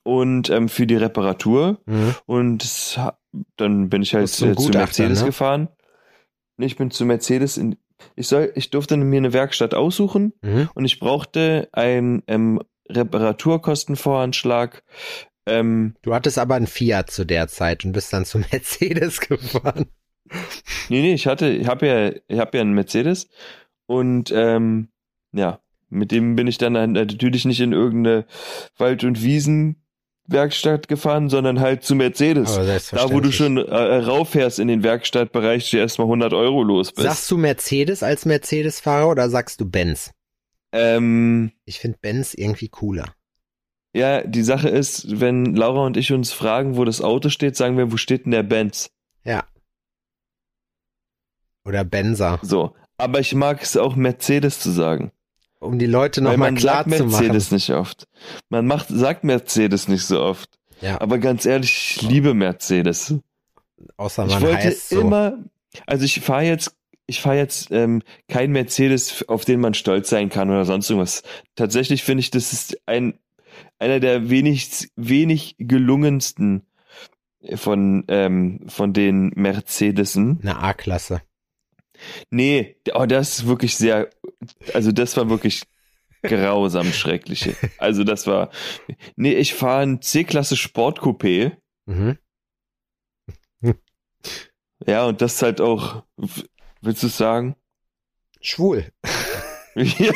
und ähm, für die Reparatur Mhm. und ha- dann bin ich halt zu Mercedes ne? gefahren. Ich bin zu Mercedes in ich soll ich durfte mir eine Werkstatt aussuchen Mhm. und ich brauchte einen ähm, Reparaturkostenvoranschlag. Ähm, Du hattest aber einen Fiat zu der Zeit und bist dann zu [LAUGHS] Mercedes gefahren. Nee, nee, ich hatte, ich habe ja, ich habe ja einen Mercedes und ähm, ja, mit dem bin ich dann natürlich nicht in irgendeine Wald- und Wiesenwerkstatt gefahren, sondern halt zu Mercedes. Da, wo du schon äh, rauffährst in den Werkstattbereich, du erstmal 100 Euro los bist. Sagst du Mercedes als Mercedes-Fahrer oder sagst du Benz? ähm, Ich finde Benz irgendwie cooler. ja, die Sache ist, wenn Laura und ich uns fragen, wo das Auto steht, sagen wir, wo steht denn der Benz? Ja. Oder Benzer, So. Aber ich mag es auch Mercedes zu sagen. um die Leute nochmal klar sagt zu machen. Mercedes nicht oft. Man macht, sagt Mercedes nicht so oft. Ja, Aber ganz ehrlich, ich liebe Mercedes. außer Ich man wollte heißt so. immer, also ich fahre jetzt, ich fahre jetzt ähm, kein Mercedes, auf den man stolz sein kann oder sonst irgendwas. Tatsächlich finde ich, das ist ein einer der wenig wenig gelungensten von ähm, von den Mercedesen. Eine A-Klasse. Nee, oh, das ist wirklich sehr, also das war wirklich grausam schreckliche. Also das war, nee, ich fahre ein C-Klasse Sportcoupé. Mhm. [LAUGHS] Ja, und das ist halt auch, willst du es sagen? Schwul. [LAUGHS] Ja.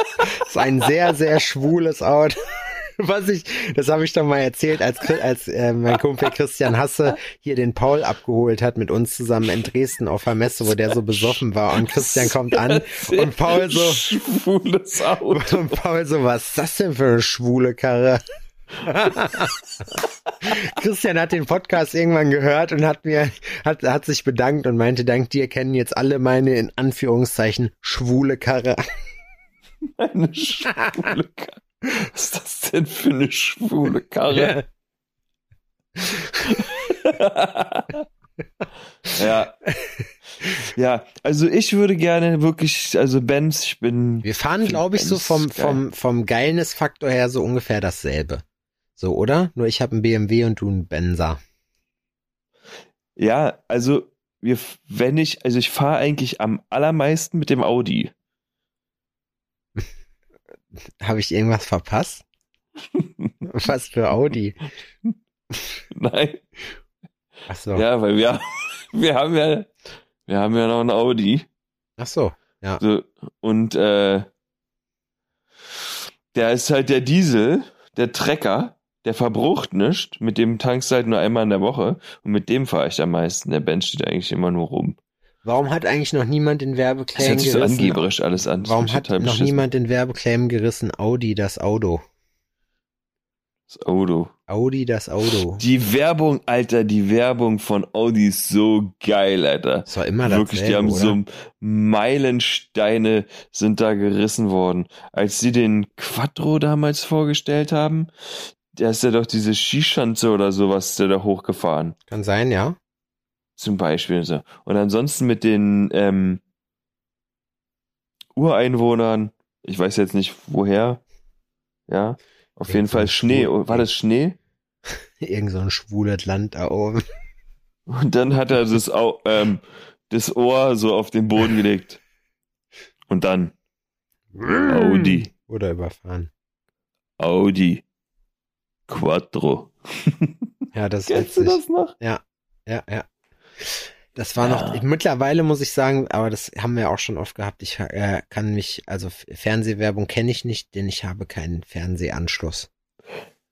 [LAUGHS] ist ein sehr, sehr schwules Auto. [LAUGHS] Was ich, das habe ich doch mal erzählt, als, als äh, mein Kumpel Christian Hasse hier den Paul abgeholt hat mit uns zusammen in Dresden auf der Messe, wo der so besoffen war und Christian kommt an und Paul so, Schwules Auto. und [LAUGHS] Paul so, was ist das denn für eine schwule Karre? [LAUGHS] Christian hat den Podcast irgendwann gehört und hat mir, hat, hat sich bedankt und meinte, dank dir kennen jetzt alle meine, in Anführungszeichen, schwule Karre. Eine schwule Karre. Was ist das denn für eine schwule Karre? ja. Ja, also ich würde gerne wirklich, also Benz, ich bin. Wir fahren, glaube ich, so Benz, vom, geil. vom, vom Geilness-Faktor her so ungefähr dasselbe. So, oder? Nur ich habe einen BMW und du einen Benzer. Ja, also wir, wenn ich, also ich fahre eigentlich am allermeisten mit dem Audi. Habe ich irgendwas verpasst? [LAUGHS] Was für Audi? Nein. Ach so. Ja, weil wir, [LAUGHS] wir haben ja, wir haben ja noch ein Audi. Ach so. So, und äh, der ist halt der Diesel, der Trecker, der verbrucht nicht. Mit dem tankst du halt nur einmal in der Woche. Und mit dem fahre ich am meisten. Der Benz steht eigentlich immer nur rum. Warum hat eigentlich noch niemand den Das Werbeclaim hört sich so gerissen? angeberisch alles an. Das Warum hat noch beschissen. niemand den Werbeclaim gerissen? Audi das Auto. Das Auto. Audi das Auto. Die Werbung, Alter, die Werbung von Audi ist so geil, Alter. Das war immer Wirklich, die haben dasselbe, so Meilensteine sind da gerissen worden. Als sie den Quattro damals vorgestellt haben, da ist ja doch diese Skischanze oder sowas der da hochgefahren. Kann sein, ja. Zum Beispiel so. Und ansonsten mit den ähm, Ureinwohnern, ich weiß jetzt nicht woher, ja, auf Irgend jeden Fall Schnee. Schwul- War das Schnee? [LAUGHS] Irgend so ein schwules Land da oben. Und dann hat er das, Au ähm, das Ohr so auf den Boden gelegt. Und dann Audi, Oder überfahren. Audi, Quattro. Ja, das ist Kennst du das noch? Ja, ja. Das war Ja. noch, mittlerweile muss ich sagen, aber das haben wir auch schon oft gehabt. Ich äh, kann mich, also Fernsehwerbung kenne ich nicht, denn ich habe keinen Fernsehanschluss.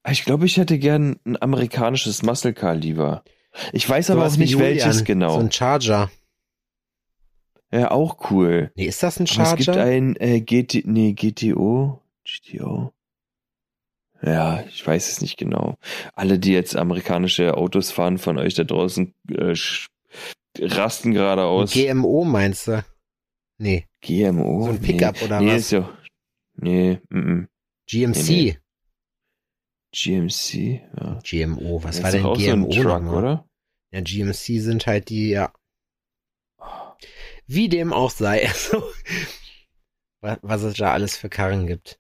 Ich glaube, ich hätte gern ein amerikanisches Muscle Car lieber. Ich weiß aber Sowas auch nicht Julian, welches genau. So ein Charger. ja, auch cool. Nee, ist das ein Aber es gibt Charger? ein äh, GT, nee, GTO, GTO. Ja, ich weiß es nicht genau. Alle, die jetzt amerikanische Autos fahren von euch da draußen, äh, sch- rasten gerade aus. GMO meinst du? Nee, GMO? so ein Pickup nee. oder nee, was? Ist ja, nee, mm, mm. GMC. Nee, nee. GMC, ja. GMO, was Das war denn auch so ein GMO Truck, nochmal? oder? Ja, GMC sind halt die, ja. Wie dem auch sei. [LAUGHS] Also, wa- was es da alles für Karren gibt.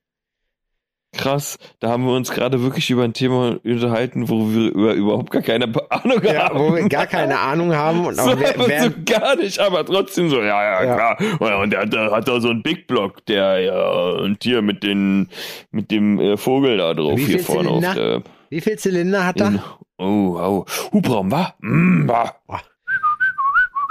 Krass, da haben wir uns gerade wirklich über ein Thema unterhalten, wo wir über, überhaupt gar keine Ahnung Ja, haben. wo wir gar keine Ahnung haben und auch so, wer, wer, so gar nicht, aber trotzdem so, ja, ja, Ja. klar. Und, der hat, da- hat da so einen Big Block, der, ja, und hier mit den, mit dem äh, Vogel da drauf, Wie hier vorne auf der, wie viel Zylinder hat er? oh, oh, Hubraum, wa? Mm, wa?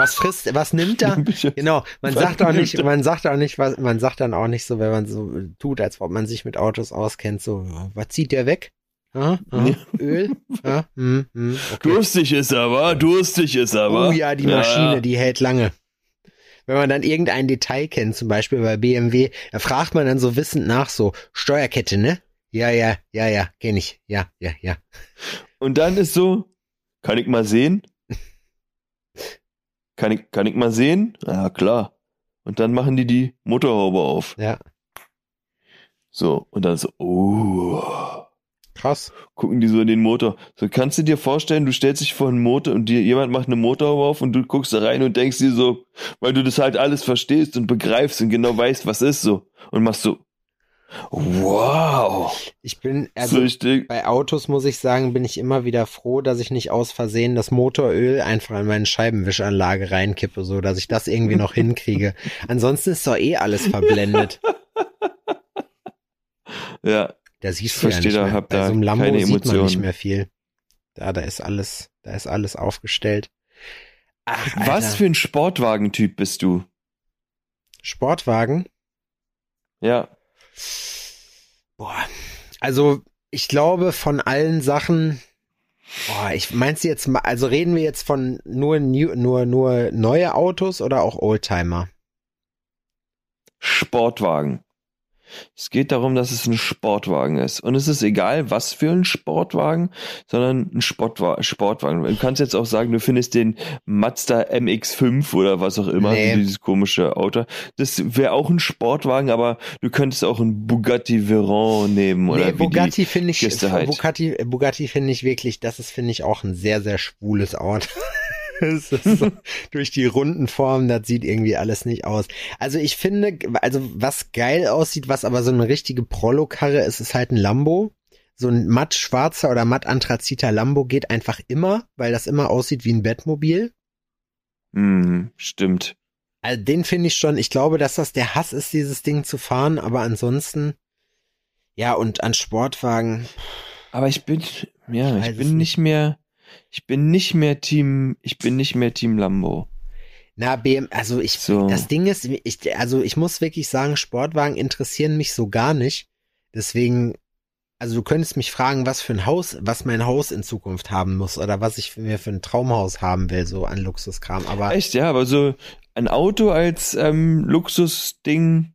Was frisst, was nimmt er? Genau, man sagt auch nicht, man sagt auch nicht, was, man sagt dann auch nicht so, wenn man so tut, als ob man sich mit Autos auskennt, so, was zieht der weg? Ja, ja, Ja. Öl? Ja, hm, hm, okay. Durstig ist er, wa? Durstig ist er, wa? Oh ja, die Maschine, die hält lange. Wenn man dann irgendein Detail kennt, zum Beispiel bei BMW, da fragt man dann so wissend nach, so, Steuerkette, ne? Ja, ja, ja, ja, kenn ich. Ja, ja, ja. Und dann ist so, kann ich mal sehen? Kann ich, kann ich mal sehen? Ja, klar. Und dann machen die die Motorhaube auf. Ja, So, und dann so, oh, krass. gucken die so in den Motor. So, kannst du dir vorstellen, du stellst dich vor einen Motor und dir jemand macht eine Motorhaube auf und du guckst da rein und denkst dir so, weil du das halt alles verstehst und begreifst und genau weißt, was ist so. Und machst so, wow. Ich bin, so also, bei Autos muss ich sagen, bin ich immer wieder froh, dass ich nicht aus Versehen das Motoröl einfach in meine Scheibenwischanlage reinkippe, so dass ich das irgendwie noch hinkriege. [LAUGHS] Ansonsten ist doch eh alles verblendet. [LAUGHS] ja, Da siehst du ja nicht da, mehr. hab Bei da so einem Lambo keine sieht man nicht Emotionen. mehr viel. Da, da ist alles, da ist alles aufgestellt. Ach, was Alter. für ein Sportwagentyp bist du? Sportwagen? Ja, Boah. Also, ich glaube, von allen Sachen, boah, ich meinst du jetzt mal, also reden wir jetzt von nur, new, nur, nur neue Autos oder auch Oldtimer? Sportwagen. Es geht darum, dass es ein Sportwagen ist. Und es ist egal, was für ein Sportwagen, sondern ein Sportwa Sportwagen. Du kannst jetzt auch sagen, du findest den Mazda MX5 oder was auch immer, Nee. dieses komische Auto. Das wäre auch ein Sportwagen, aber du könntest auch einen Bugatti Veyron nehmen oder nee, wie Bugatti finde ich, halt. Bugatti, Bugatti finde ich wirklich, das ist, finde ich, auch ein sehr, sehr schwules Auto. Ist so, [LAUGHS] durch die runden Formen, das sieht irgendwie alles nicht aus. Also ich finde, also was geil aussieht, was aber so eine richtige Prollo-Karre ist, ist halt ein Lambo. So ein matt schwarzer oder matt anthraziter Lambo geht einfach immer, weil das immer aussieht wie ein Bettmobil. hm, stimmt. Also den finde ich schon, ich glaube, dass das der Hass ist, dieses Ding zu fahren, aber ansonsten, ja, und an Sportwagen, Aber ich bin, ja, ich es bin nicht mehr, ich bin nicht mehr Team, ich bin nicht mehr Team Lambo. Na, BM, also ich, So. das Ding ist, ich, also ich muss wirklich sagen, Sportwagen interessieren mich so gar nicht. Deswegen, also du könntest mich fragen, was für ein Haus, was mein Haus in Zukunft haben muss oder was ich mir für ein Traumhaus haben will, so an Luxuskram. Aber Echt, ja, aber so ein Auto als ähm, Luxusding,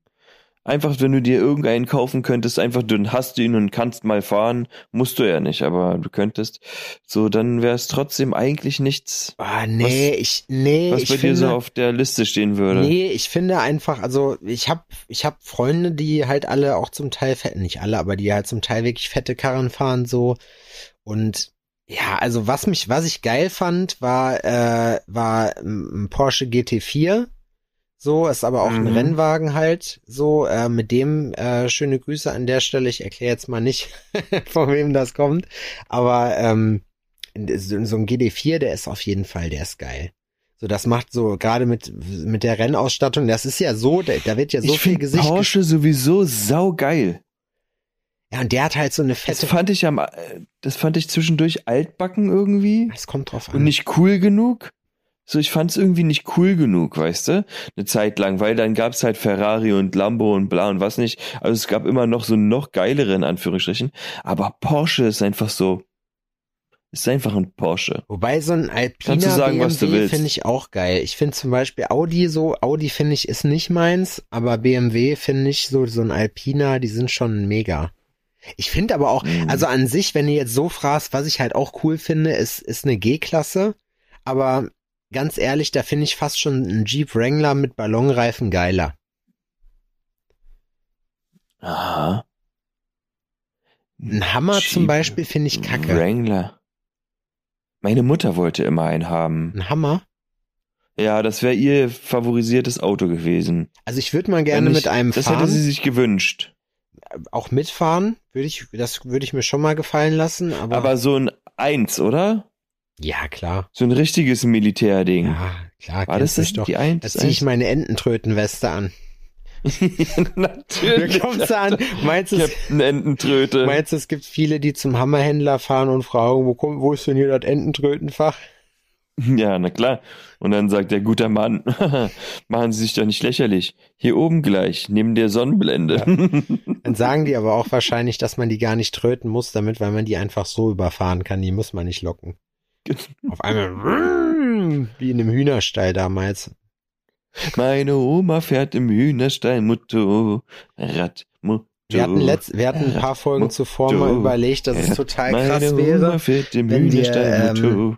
einfach wenn du dir irgendeinen kaufen könntest, einfach dann hast du ihn und kannst mal fahren, musst du ja nicht, aber du könntest, so dann wäre es trotzdem eigentlich nichts, ah, nee, ich, nee, was ich bei finde, dir so auf der Liste stehen würde. Nee, ich finde einfach, also ich habe ich hab Freunde, die halt alle auch zum Teil fett, nicht alle, aber die halt zum Teil wirklich fette Karren fahren so und ja, also was mich, was ich geil fand, war äh, war ein Porsche GT4. So, ist aber auch ein Mhm. Rennwagen halt. So, äh, mit dem äh, schöne Grüße an der Stelle. Ich erkläre jetzt mal nicht, [LAUGHS] von wem das kommt, aber ähm, so so ein GD4, der ist auf jeden Fall, der ist geil. So, das macht so, gerade mit, mit der Rennausstattung, das ist ja so, da, da wird ja so ich viel Gesicht. Porsche sowieso saugeil. Ja, und der hat halt so eine Das fette. fand ich am, äh, das fand ich zwischendurch altbacken irgendwie. Es kommt drauf und an. nicht cool genug. So, ich fand's irgendwie nicht cool genug, weißt du? Eine Zeit lang, weil dann gab's halt Ferrari und Lambo und bla und was nicht. Also es gab immer noch so noch geilere in Anführungsstrichen. Aber Porsche ist einfach so, ist einfach ein Porsche. Wobei so ein Alpina Kannst du sagen, was du BMW willst. finde ich auch geil. Ich finde zum Beispiel Audi so, Audi finde ich ist nicht meins, aber BMW finde ich so, so ein Alpina, die sind schon mega. Ich finde aber auch, Mhm. also an sich, wenn du jetzt so fragst, was ich halt auch cool finde, ist, ist eine G-Klasse, aber ganz ehrlich, da finde ich fast schon einen Jeep Wrangler mit Ballonreifen geiler. Aha. Ein Hammer zum Jeep Beispiel finde ich kacke. Wrangler. Meine Mutter wollte immer einen haben. Ein Hammer? Ja, das wäre ihr favorisiertes Auto gewesen. Also ich würde mal gerne Wenn mit ich- einem Das hätte fahren. sie sich gewünscht. auch mitfahren, würde ich, das würde ich mir schon mal gefallen lassen, aber, Aber so ein Eins, oder? Ja, klar. So ein richtiges Militärding. Ja, klar, War das das doch. die Eins? Da ziehe ich meine Ententrötenweste an. [LAUGHS] Natürlich. Da kommst du an, meinst du, Ententröte. meinst du, es gibt viele, die zum Hammerhändler fahren und fragen, wo kommt, wo ist denn hier das Ententrötenfach? Ja, na klar. Und dann sagt der gute Mann, [LAUGHS] machen Sie sich doch nicht lächerlich. Hier oben gleich, neben der Sonnenblende. Dann sagen die aber auch wahrscheinlich, dass man die gar nicht tröten muss, damit, weil man die einfach so überfahren kann, die muss man nicht locken. [LAUGHS] Auf einmal, [LAUGHS] wie in einem Hühnerstall damals. Meine Oma fährt im Hühnerstein Motorrad. Motorrad. Wir hatten, letzt, wir hatten ein paar Folgen zuvor mal überlegt, dass es total krass Meine wäre, Oma fährt im wenn wir, ähm,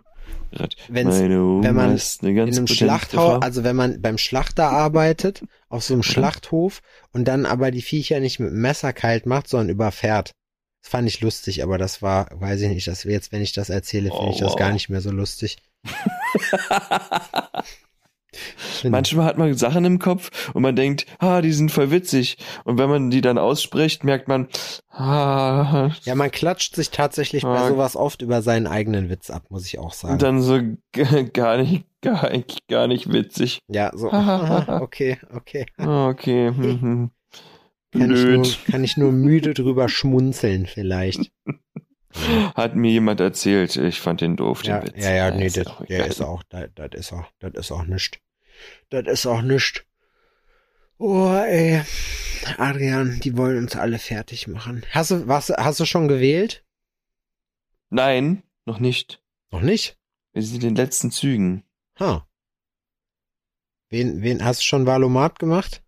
wenn's- Meine Oma wenn man ist eine in einem Schlachthaus, also wenn man beim Schlachter arbeitet, auf so einem Schlachthof und dann aber die Viecher nicht mit dem Messer kalt macht, sondern überfährt. Das fand ich lustig, aber das war, weiß ich nicht, das jetzt, wenn ich das erzähle, finde Oh, ich das wow. gar nicht mehr so lustig. [LAUGHS] Manchmal hat man Sachen im Kopf und man denkt, ah, die sind voll witzig. Und wenn man die dann ausspricht, merkt man, ah, ja, man klatscht sich tatsächlich bei Ah. sowas oft über seinen eigenen Witz ab, muss ich auch sagen. dann so [LAUGHS] gar nicht, gar, gar nicht witzig. ja, so, [LAUGHS] okay, okay. Ah, Okay, hm, hm. Kann ich, nur, kann ich nur müde drüber schmunzeln vielleicht. [LAUGHS] Hat mir jemand erzählt, ich fand den doof, den Ja, Witz. ja, ja, nee, ist das, auch der ist auch, das, das ist auch, das ist auch nicht. Das ist auch nicht. Oh, ey. Adrian, die wollen uns alle fertig machen. Hast du, was, hast du schon gewählt? Nein, noch nicht. Noch nicht? Wir sind in den letzten Zügen. Ha. Wen, wen hast du schon Valomat gemacht?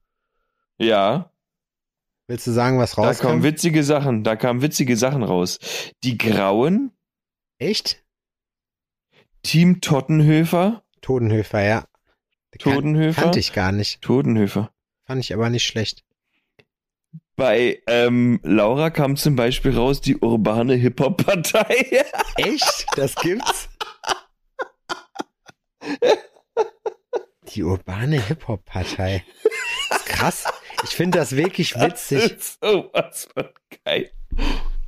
Ja, Willst du sagen, was da rauskam? kamen witzige Sachen, da kamen witzige Sachen raus. Die Grauen, Echt? Team Tottenhöfer, Todenhöfer, ja. Kan Todenhöfer, kannte ich gar nicht. Totenhöfer. Fand ich aber nicht schlecht. Bei ähm, Laura kam zum Beispiel raus die urbane Hip-Hop-Partei. [LAUGHS] Echt? Das gibt's? [LAUGHS] Die urbane Hip-Hop-Partei. Krass. Ich finde das wirklich witzig. Das ist sowas von geil.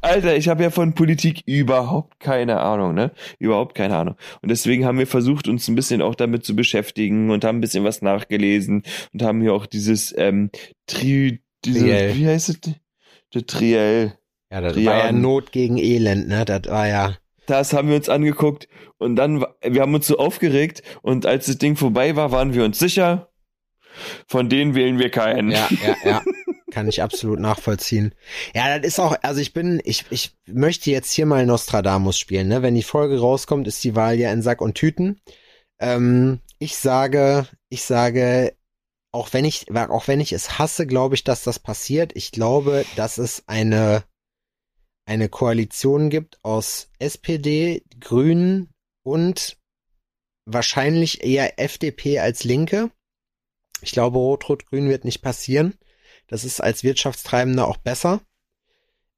Alter, ich habe ja von Politik überhaupt keine Ahnung, ne? Überhaupt keine Ahnung. Und deswegen haben wir versucht, uns ein bisschen auch damit zu beschäftigen und haben ein bisschen was nachgelesen und haben hier auch dieses ähm, Tri, diese, Triell. wie heißt es? Der Triell. Ja, das Trian. war ja Not gegen Elend, ne? Das war ja. Das haben wir uns angeguckt und dann, wir haben uns so aufgeregt und als das Ding vorbei war, waren wir uns sicher, von denen wählen wir keinen. Ja, ja, ja. Kann ich absolut nachvollziehen. Ja, das ist auch, also ich bin, ich, ich möchte jetzt hier mal Nostradamus spielen, ne? Wenn die Folge rauskommt, ist die Wahl ja in Sack und Tüten. Ähm, ich sage, ich sage, auch wenn ich, auch wenn ich es hasse, glaube ich, dass das passiert. Ich glaube, dass es eine, eine Koalition gibt aus SPD, Grünen und wahrscheinlich eher FDP als Linke. Ich glaube, Rot-Rot-Grün wird nicht passieren. Das ist als Wirtschaftstreibender auch besser.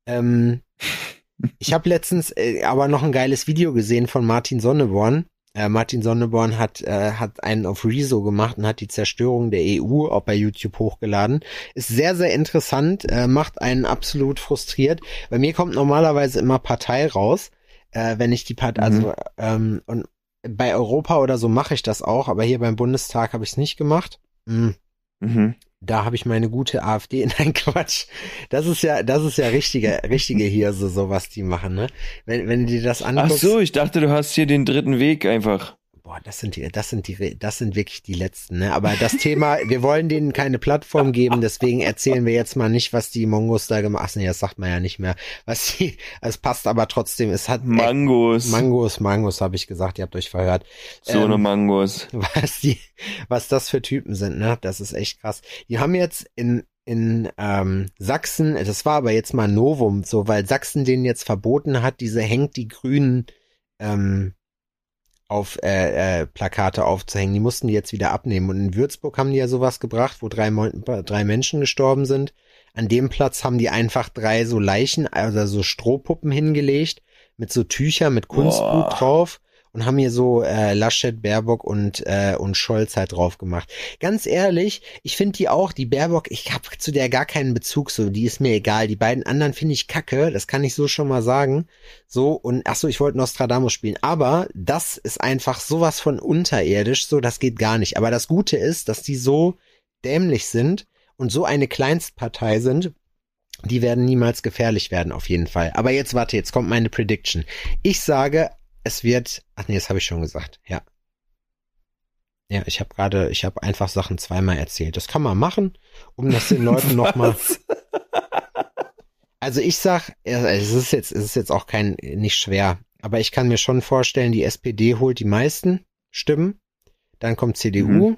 Ähm, [LAUGHS] ich habe letztens äh, aber noch ein geiles Video gesehen von Martin Sonneborn. Äh, Martin Sonneborn hat, äh, hat einen auf Rezo gemacht und hat die Zerstörung der EU auch bei YouTube hochgeladen. Ist sehr, sehr interessant, äh, macht einen absolut frustriert. Bei mir kommt normalerweise immer Partei raus, äh, wenn ich die Partei, Mhm. also ähm, und bei Europa oder so mache ich das auch, aber hier beim Bundestag habe ich es nicht gemacht. Mm Mhm. da habe ich meine gute AfD. Nein, Quatsch. Das ist ja, das ist ja richtige, richtige Hirse, so was die machen, ne? Wenn, wenn du dir das Ach anguckst. so, ich dachte, du hast hier den dritten Weg einfach. Boah, das sind die, das sind die, das sind wirklich die letzten, ne? Aber das Thema, [LAUGHS] wir wollen denen keine Plattform geben, deswegen erzählen wir jetzt mal nicht, was die Mongos da gemacht haben. Nee, das sagt man ja nicht mehr. Was die, es passt aber trotzdem, es hat Mangos. Mangos, Mangos habe ich gesagt, ihr habt euch verhört. so eine Ähm, Mangos. [LAUGHS] was die, was das für Typen sind, ne? Das ist echt krass. Die haben jetzt in in ähm, Sachsen, das war aber jetzt mal Novum, so weil Sachsen denen jetzt verboten hat, diese hängt die Grünen ähm, auf äh, äh, Plakate aufzuhängen. Die mussten die jetzt wieder abnehmen. Und in Würzburg haben die ja sowas gebracht, wo drei, Mon drei Menschen gestorben sind. An dem Platz haben die einfach drei so Leichen, also so Strohpuppen hingelegt, mit so Tüchern, mit Kunstblut Boah. drauf und haben hier so äh, Laschet, Baerbock und äh, und Scholz halt drauf gemacht. Ganz ehrlich, ich finde die auch, die Baerbock, ich habe zu der gar keinen Bezug, so die ist mir egal. Die beiden anderen finde ich kacke, das kann ich so schon mal sagen. So und ach so, ich wollte Nostradamus spielen, aber das ist einfach sowas von unterirdisch, so das geht gar nicht. Aber das Gute ist, dass die so dämlich sind und so eine Kleinstpartei sind, die werden niemals gefährlich werden, auf jeden Fall. Aber jetzt warte, jetzt kommt meine Prediction. Ich sage, es wird, ach nee, das habe ich schon gesagt, ja. Ja, ich habe gerade, ich habe einfach Sachen zweimal erzählt. Das kann man machen, um das den Leuten nochmal. [LAUGHS] Also ich sag, es ist jetzt, es ist jetzt auch kein, nicht schwer, aber ich kann mir schon vorstellen, die SPD holt die meisten Stimmen, dann kommt CDU. Mhm.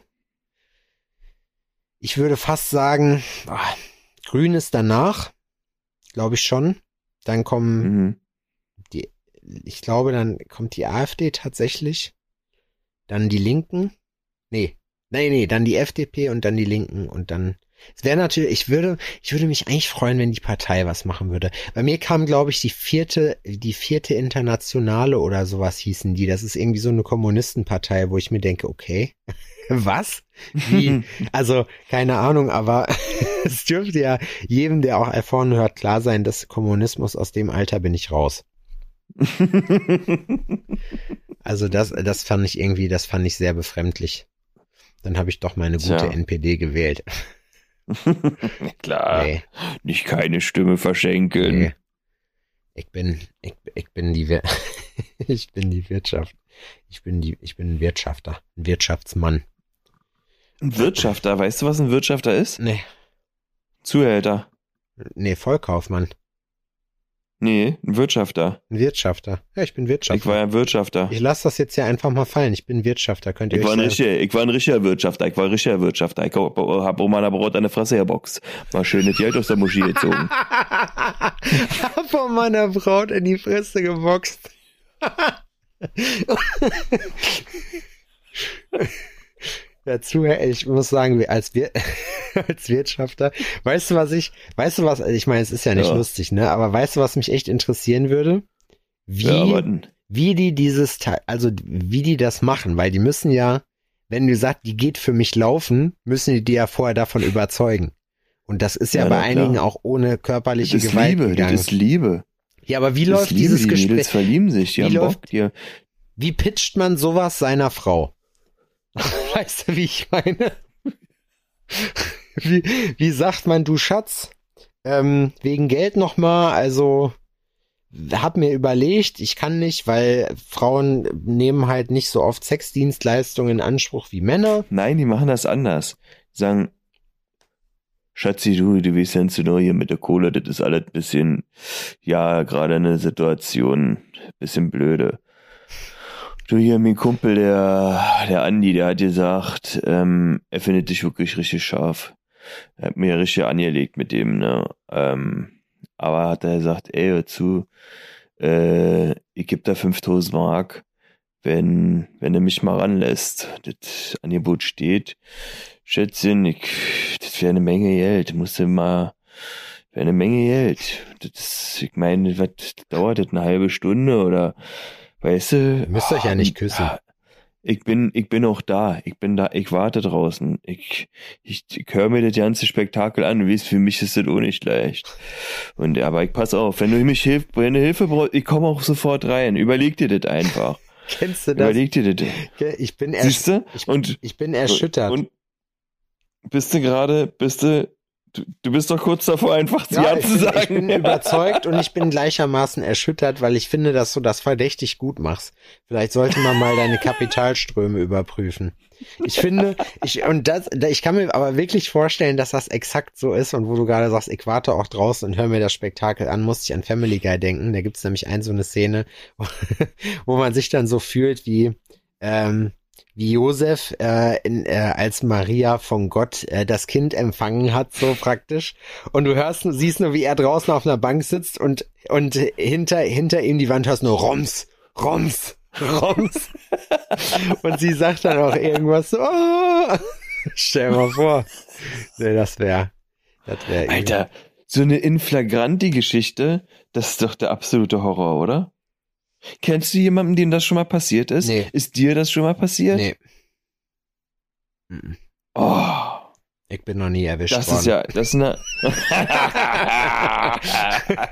Ich würde fast sagen, ah, Grün ist danach, glaube ich schon. Dann kommen Mhm. Ich glaube, dann kommt die AfD tatsächlich, dann die Linken, nee, nee, nee, dann die FDP und dann die Linken und dann, es wäre natürlich, ich würde, ich würde mich eigentlich freuen, wenn die Partei was machen würde. Bei mir kam, glaube ich, die vierte, die vierte Internationale oder sowas hießen die. Das ist irgendwie so eine Kommunistenpartei, wo ich mir denke, okay, [LAUGHS] was? Wie? [LAUGHS] Also, keine Ahnung, aber [LAUGHS] es dürfte ja jedem, der auch vorne hört, klar sein, dass Kommunismus aus dem Alter bin ich raus. [LAUGHS] Also das, das fand ich irgendwie, das fand ich sehr befremdlich. Dann habe ich doch meine gute Tja. NPD gewählt. [LAUGHS] Klar, Nee, nicht keine Stimme verschenken. nee. Ich bin, ich, ich bin die, Wir [LAUGHS] ich bin die Wirtschaft. Ich bin die, ich bin ein Wirtschafter, ein Wirtschaftsmann. Ein Wirtschafter, weißt du, was ein Wirtschafter ist? Nee, Zuhälter. Nee, Vollkaufmann. Nee, ein Wirtschafter. Ein Wirtschafter. Ja, ich bin Ich Wirtschafter. war ja ein Wirtschafter. Ich lasse das jetzt hier einfach mal fallen. Ich bin Wirtschafter. Könnt ihr Ich war, euch ein sagen. richtiger, ich war ein richtiger Wirtschafter, ich war ein richtiger Wirtschafter. Ich hab, hab um meiner Brot eine Fresse geboxt. Mal schönes Geld aus der Moschee gezogen. Von meiner Braut in die Fresse geboxt. [LAUGHS] Dazu, ich muss sagen, als, wir, [LAUGHS] als Wirtschafter, weißt du, was ich, weißt du was, ich meine, es ist ja nicht Ja. lustig, ne, aber weißt du, was mich echt interessieren würde? Wie, Ja, wie die dieses Teil, also wie die das machen, weil die müssen ja, wenn du sagst, die geht für mich laufen, müssen die die ja vorher davon überzeugen. Und das ist ja, Ja, bei na klar. einigen auch ohne das körperliche ist Gewalt Liebe, das gegangen. ist Liebe. Ja, aber wie Das läuft Liebe, dieses die Gespräch? Mädels verlieben sich, die Wie haben läuft- Bock, die, Wie pitcht man sowas seiner Frau? [LAUGHS] Weißt du, wie ich meine? Wie, wie sagt man, du Schatz, ähm, wegen Geld nochmal, also hab mir überlegt, ich kann nicht, weil Frauen nehmen halt nicht so oft Sexdienstleistungen in Anspruch wie Männer. nein, die machen das anders. Die sagen, Schatzi, du, du weißt ja nur hier mit der Kohle, das ist alles bisschen, ja, gerade eine Situation, bisschen blöde. Du hier, mein Kumpel, der, der Andi, der hat gesagt, ähm, er findet dich wirklich richtig scharf. Er hat mir richtig angelegt mit dem, ne, ähm, aber hat er gesagt, ey, hör zu, äh, ich geb da 5000 Mark, wenn, wenn er mich mal ranlässt. Das Angebot steht. Schätzchen, ich, das wäre eine Menge Geld. Musst du mal, wäre eine Menge Geld. Das, ich meine, was dauert das eine halbe Stunde oder, weißt du? Ihr müsst euch ja nicht Ah, küssen. Ich bin, ich bin auch da. Ich bin da, ich warte draußen. Ich, ich, ich höre mir das ganze Spektakel an. Du weißt, für mich ist das auch nicht leicht. Und, aber ich pass auf, wenn du mich hilf, wenn du Hilfe brauchst, ich komme auch sofort rein. Überleg dir das einfach. [LAUGHS] Kennst du das? Überleg dir das. Ich bin, Siehst ersch du? ich, Und, ich bin erschüttert. und bist du gerade, bist du, du, du bist doch kurz davor, einfach Ja, Ja, zu sagen. ich bin [LAUGHS] überzeugt und ich bin gleichermaßen erschüttert, weil ich finde, dass du das verdächtig gut machst. Vielleicht sollte man mal deine Kapitalströme überprüfen. Ich finde, ich, und das, ich kann mir aber wirklich vorstellen, dass das exakt so ist und wo du gerade sagst, warte auch draußen und höre mir das Spektakel an, musste ich an Family Guy denken. Da gibt's nämlich ein so eine Szene, wo, [LAUGHS] wo man sich dann so fühlt wie, ähm, wie Josef äh, in, äh, als Maria von Gott äh, das Kind empfangen hat, so praktisch. Und du hörst, siehst nur, wie er draußen auf einer Bank sitzt und und hinter hinter ihm die Wand hörst nur Roms, Roms, Roms. [LAUGHS] und sie sagt dann auch irgendwas so. Oh! Stell mal vor, nee, das wäre, das wäre. Alter, so eine Inflagranti-Geschichte, das ist doch der absolute Horror, oder? Kennst du jemanden, dem das schon mal passiert ist? Nee. Ist dir das schon mal passiert? Nee. Mhm. Oh, Ich bin noch nie erwischt das worden. ist ja, das ist eine. [LAUGHS]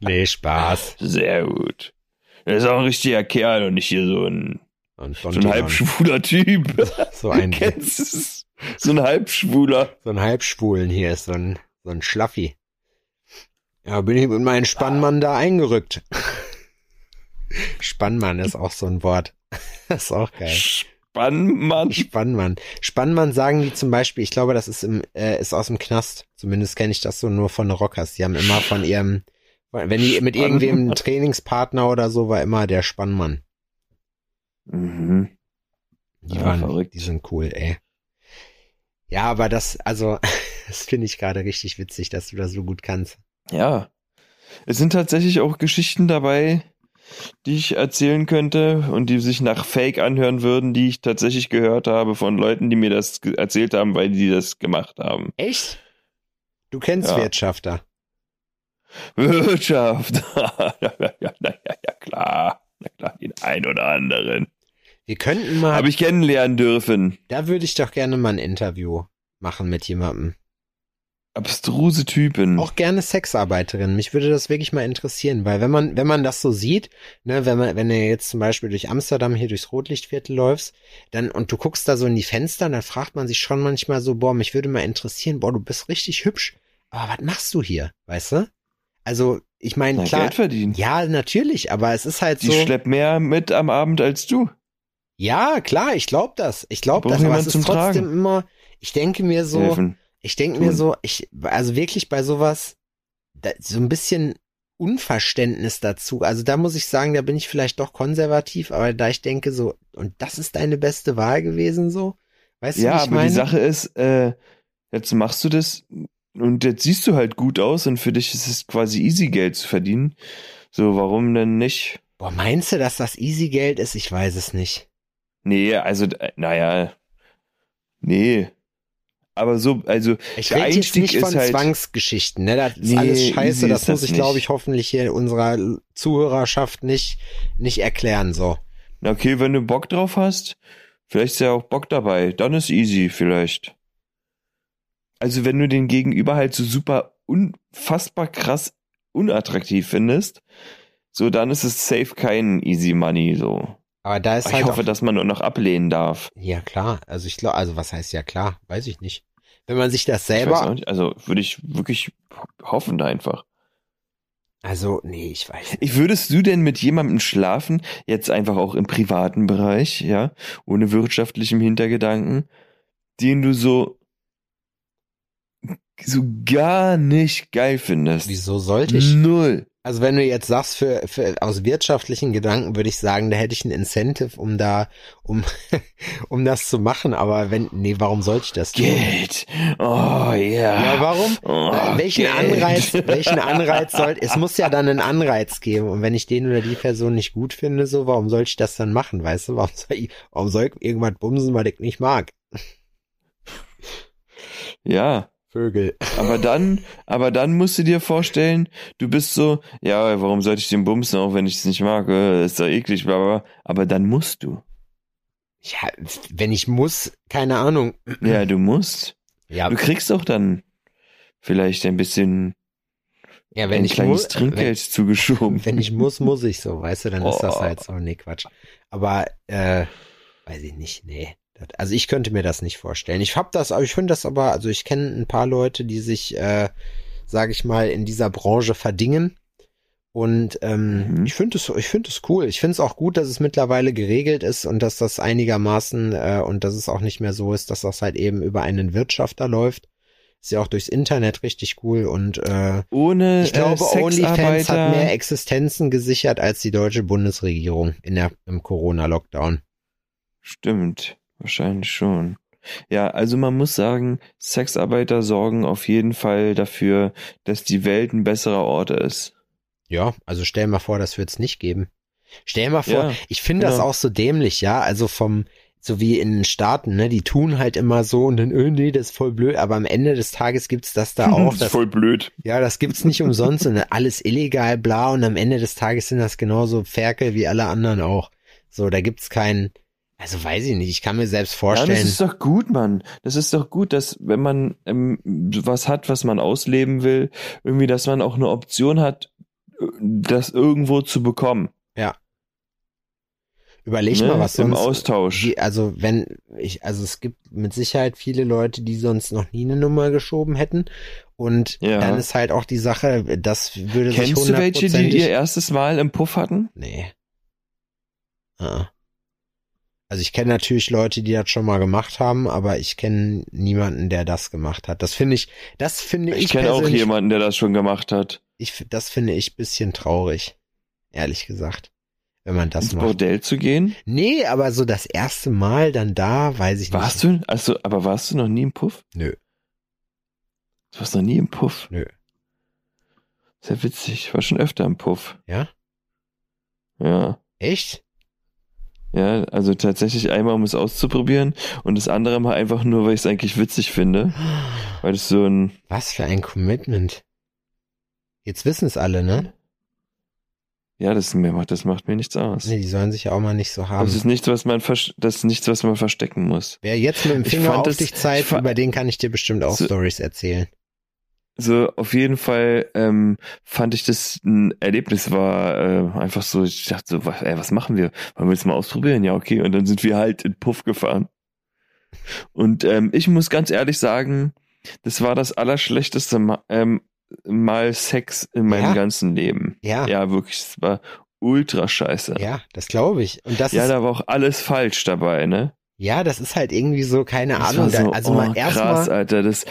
Nee, Spaß. Sehr gut. Das ist auch ein richtiger Kerl und nicht hier so ein, Und so ein halbschwuler Typ. [LAUGHS] so ein, [LAUGHS] Kennst? So ein halbschwuler. so ein Halbschwulen hier ist so ein, so ein Schlaffi. Ja, bin ich mit meinem Spannmann da eingerückt. Spannmann ist auch so ein Wort. Das [LAUGHS] ist auch geil. Spannmann. Spannmann. Spannmann sagen die zum Beispiel, ich glaube, das ist im, äh, ist aus dem Knast. Zumindest kenne ich das so nur von Rockers. Die haben immer von ihrem, wenn die mit irgendwem Trainingspartner oder so, war immer der Spannmann. Mhm. Die Ja, waren, verrückt. die sind cool, ey. Ja, aber das, also, [LAUGHS] das finde ich gerade richtig witzig, dass du das so gut kannst. Ja. Es sind tatsächlich auch Geschichten dabei, die ich erzählen könnte und die sich nach Fake anhören würden, die ich tatsächlich gehört habe von Leuten, die mir das erzählt haben, weil die das gemacht haben. Echt? Du kennst Ja. Wirtschafter. [LAUGHS] Wirtschaft. [LAUGHS] ja, ja, ja, ja, klar. Na klar, den ein oder anderen. Wir könnten mal, Habe ich kennenlernen dürfen. da würde ich doch gerne mal ein Interview machen mit jemandem. Abstruse Typen. Auch gerne Sexarbeiterin. Mich würde das wirklich mal interessieren, weil wenn man, wenn man das so sieht, ne, wenn man, wenn du jetzt zum Beispiel durch Amsterdam hier durchs Rotlichtviertel läufst, dann, und du guckst da so in die Fenster, dann fragt man sich schon manchmal so, boah, mich würde mal interessieren, boah, du bist richtig hübsch. Aber was machst du hier? Weißt du? Also, ich meine, Na, klar. Geld verdienen. Ja, natürlich, aber es ist halt Die so. schleppt mehr mit am Abend als du. Ja, klar, ich glaube das. Ich glaube das, aber es ist trotzdem Tragen. immer, ich denke mir so, Helfen. Ich denke mir so, ich, also wirklich bei sowas, da, so ein bisschen Unverständnis dazu. Also da muss ich sagen, da bin ich vielleicht doch konservativ, aber da ich denke so, und das ist deine beste Wahl gewesen so? Weißt du, Ja, ich aber meine? die Sache ist, äh, jetzt machst du das und jetzt siehst du halt gut aus und für dich ist es quasi easy Geld zu verdienen. So, warum denn nicht? Boah, meinst du, dass das easy Geld ist? Ich weiß es nicht. Nee, also, naja, nee. Aber so, also, Ich Der rede jetzt nicht von halt- Zwangsgeschichten, ne? Das ist Nee, alles scheiße, das muss das ich, glaube ich, hoffentlich hier unserer Zuhörerschaft nicht, nicht erklären, so. na okay, wenn du Bock drauf hast, vielleicht ist ja auch Bock dabei, dann ist easy vielleicht. Also, wenn du den Gegenüber halt so super unfassbar krass unattraktiv findest, so, dann ist es safe kein easy money, so. Aber da ist Ich halt hoffe, auch, dass man nur noch ablehnen darf. ja klar, also ich glaube, also was heißt ja klar, weiß ich nicht. Wenn man sich das selber, nicht, also würde ich wirklich hoffen einfach. also nee, ich weiß. nicht. Ich würdest du denn mit jemandem schlafen, jetzt einfach auch im privaten Bereich, ja, ohne wirtschaftlichem Hintergedanken, den du so so gar nicht geil findest? Wieso sollte ich? Null. Also wenn du jetzt sagst, für, für aus wirtschaftlichen Gedanken würde ich sagen, da hätte ich ein Incentive, um da, um, [LAUGHS] um das zu machen. Aber wenn, nee, warum sollte ich das tun? Geld. Oh ja. Ja, warum? Oh, welchen Geld. Anreiz, [LAUGHS] welchen Anreiz soll, es muss ja dann einen Anreiz geben. Und wenn ich den oder die Person nicht gut finde, so, warum soll ich das dann machen, weißt du? Warum soll ich, warum soll ich irgendwas bumsen, was ich nicht mag? Ja. Vögel. Aber dann, aber dann musst du dir vorstellen, du bist so, ja, warum sollte ich den bumsen, auch wenn ich es nicht mag, äh, ist doch eklig, bla, bla, aber dann musst du. Ja, wenn ich muss, keine Ahnung. Ja, du musst. Ja, Du kriegst auch dann vielleicht ein bisschen ja wenn ein ich kleines muss, Trinkgeld zugeschoben. Wenn, [LAUGHS] wenn ich muss, muss ich so, weißt du, dann ist das Oh. halt so, nee, Quatsch. Aber, äh, weiß ich nicht, nee. Also ich könnte mir das nicht vorstellen. Ich hab das, aber ich finde das aber, also ich kenne ein paar Leute, die sich, äh, sage ich mal, in dieser Branche verdingen. Und ähm, Mhm. ich finde es, ich finde es cool. Ich finde es auch gut, dass es mittlerweile geregelt ist und dass das einigermaßen äh, und dass es auch nicht mehr so ist, dass das halt eben über einen Wirtschafter läuft. Ist ja auch durchs Internet richtig cool und äh, Ohne ich glaube, äh, OnlyFans hat mehr Existenzen gesichert als die deutsche Bundesregierung in der, im Corona-Lockdown. Stimmt, wahrscheinlich schon. Ja, also man muss sagen, Sexarbeiter sorgen auf jeden Fall dafür, dass die Welt ein besserer Ort ist. Ja, also stell mal vor, das wird's nicht geben. Stell mal vor, Ja, ich finde das genau. auch so dämlich, ja, also vom, so wie in den Staaten, ne, die tun halt immer so und dann, äh, nee, das ist voll blöd, aber am Ende des Tages gibt's das da [LAUGHS] auch, das das, ist voll blöd. ja, das gibt's nicht umsonst und alles illegal, bla, und am Ende des Tages sind das genauso Ferkel wie alle anderen auch. So, da gibt's keinen, also weiß ich nicht, ich kann mir selbst Ja, vorstellen. das ist doch gut, Mann. Das ist doch gut, dass wenn man ähm, was hat, was man ausleben will, irgendwie, dass man auch eine Option hat, äh, das irgendwo zu bekommen. Überleg ne? mal, was Im sonst. Austausch. Die, also wenn ich, also es gibt mit Sicherheit viele Leute, die sonst noch nie eine Nummer geschoben hätten. Und Ja. dann ist halt auch die Sache, das würde sich Kennst du welche, die ihr erstes Mal im Puff hatten? Nee. Ah. Also ich kenne natürlich Leute, die das schon mal gemacht haben, aber ich kenne niemanden, der das gemacht hat. Das finde ich, das finde ich, Ich kenne auch jemanden, der das schon gemacht hat. Ich, das finde ich bisschen traurig. Ehrlich gesagt. Wenn man das ins macht. Bordell zu gehen? Nee, aber so das erste Mal dann da, weiß ich Warst nicht. du? Also, aber warst du noch nie im Puff? Nö. Du warst noch nie im Puff? Nö. Sehr witzig. Ich war schon öfter im Puff. Ja? Ja. Echt? Ja, also tatsächlich einmal, um es auszuprobieren und das andere mal einfach nur, weil ich es eigentlich witzig finde. Weil es so ein, Was für ein Commitment. Jetzt wissen es alle, ne? ja, das, mir macht, das macht mir nichts aus. Nee, die sollen sich ja auch mal nicht so haben. Das ist nichts, was man, das ist nichts, was man verstecken muss. Wer jetzt mit dem Finger auf das- dich zeigt, über den kann ich dir bestimmt auch So- Stories erzählen. So, auf jeden Fall ähm, fand ich das ein Erlebnis, war äh, einfach so, ich dachte so, was, ey, was machen wir? Wollen wir das mal ausprobieren? Ja, okay. Und dann sind wir halt in Puff gefahren. Und ähm, ich muss ganz ehrlich sagen, das war das allerschlechteste Ma ähm, Mal Sex in meinem Ja? ganzen Leben. Ja, ja, Ja, wirklich, es war ultra scheiße. Ja, das glaube ich. Und das ist, da war auch alles falsch dabei, ne? ja, das ist halt irgendwie so, keine Das Ahnung. so, also oh, mal krass, erstmal, Alter, das,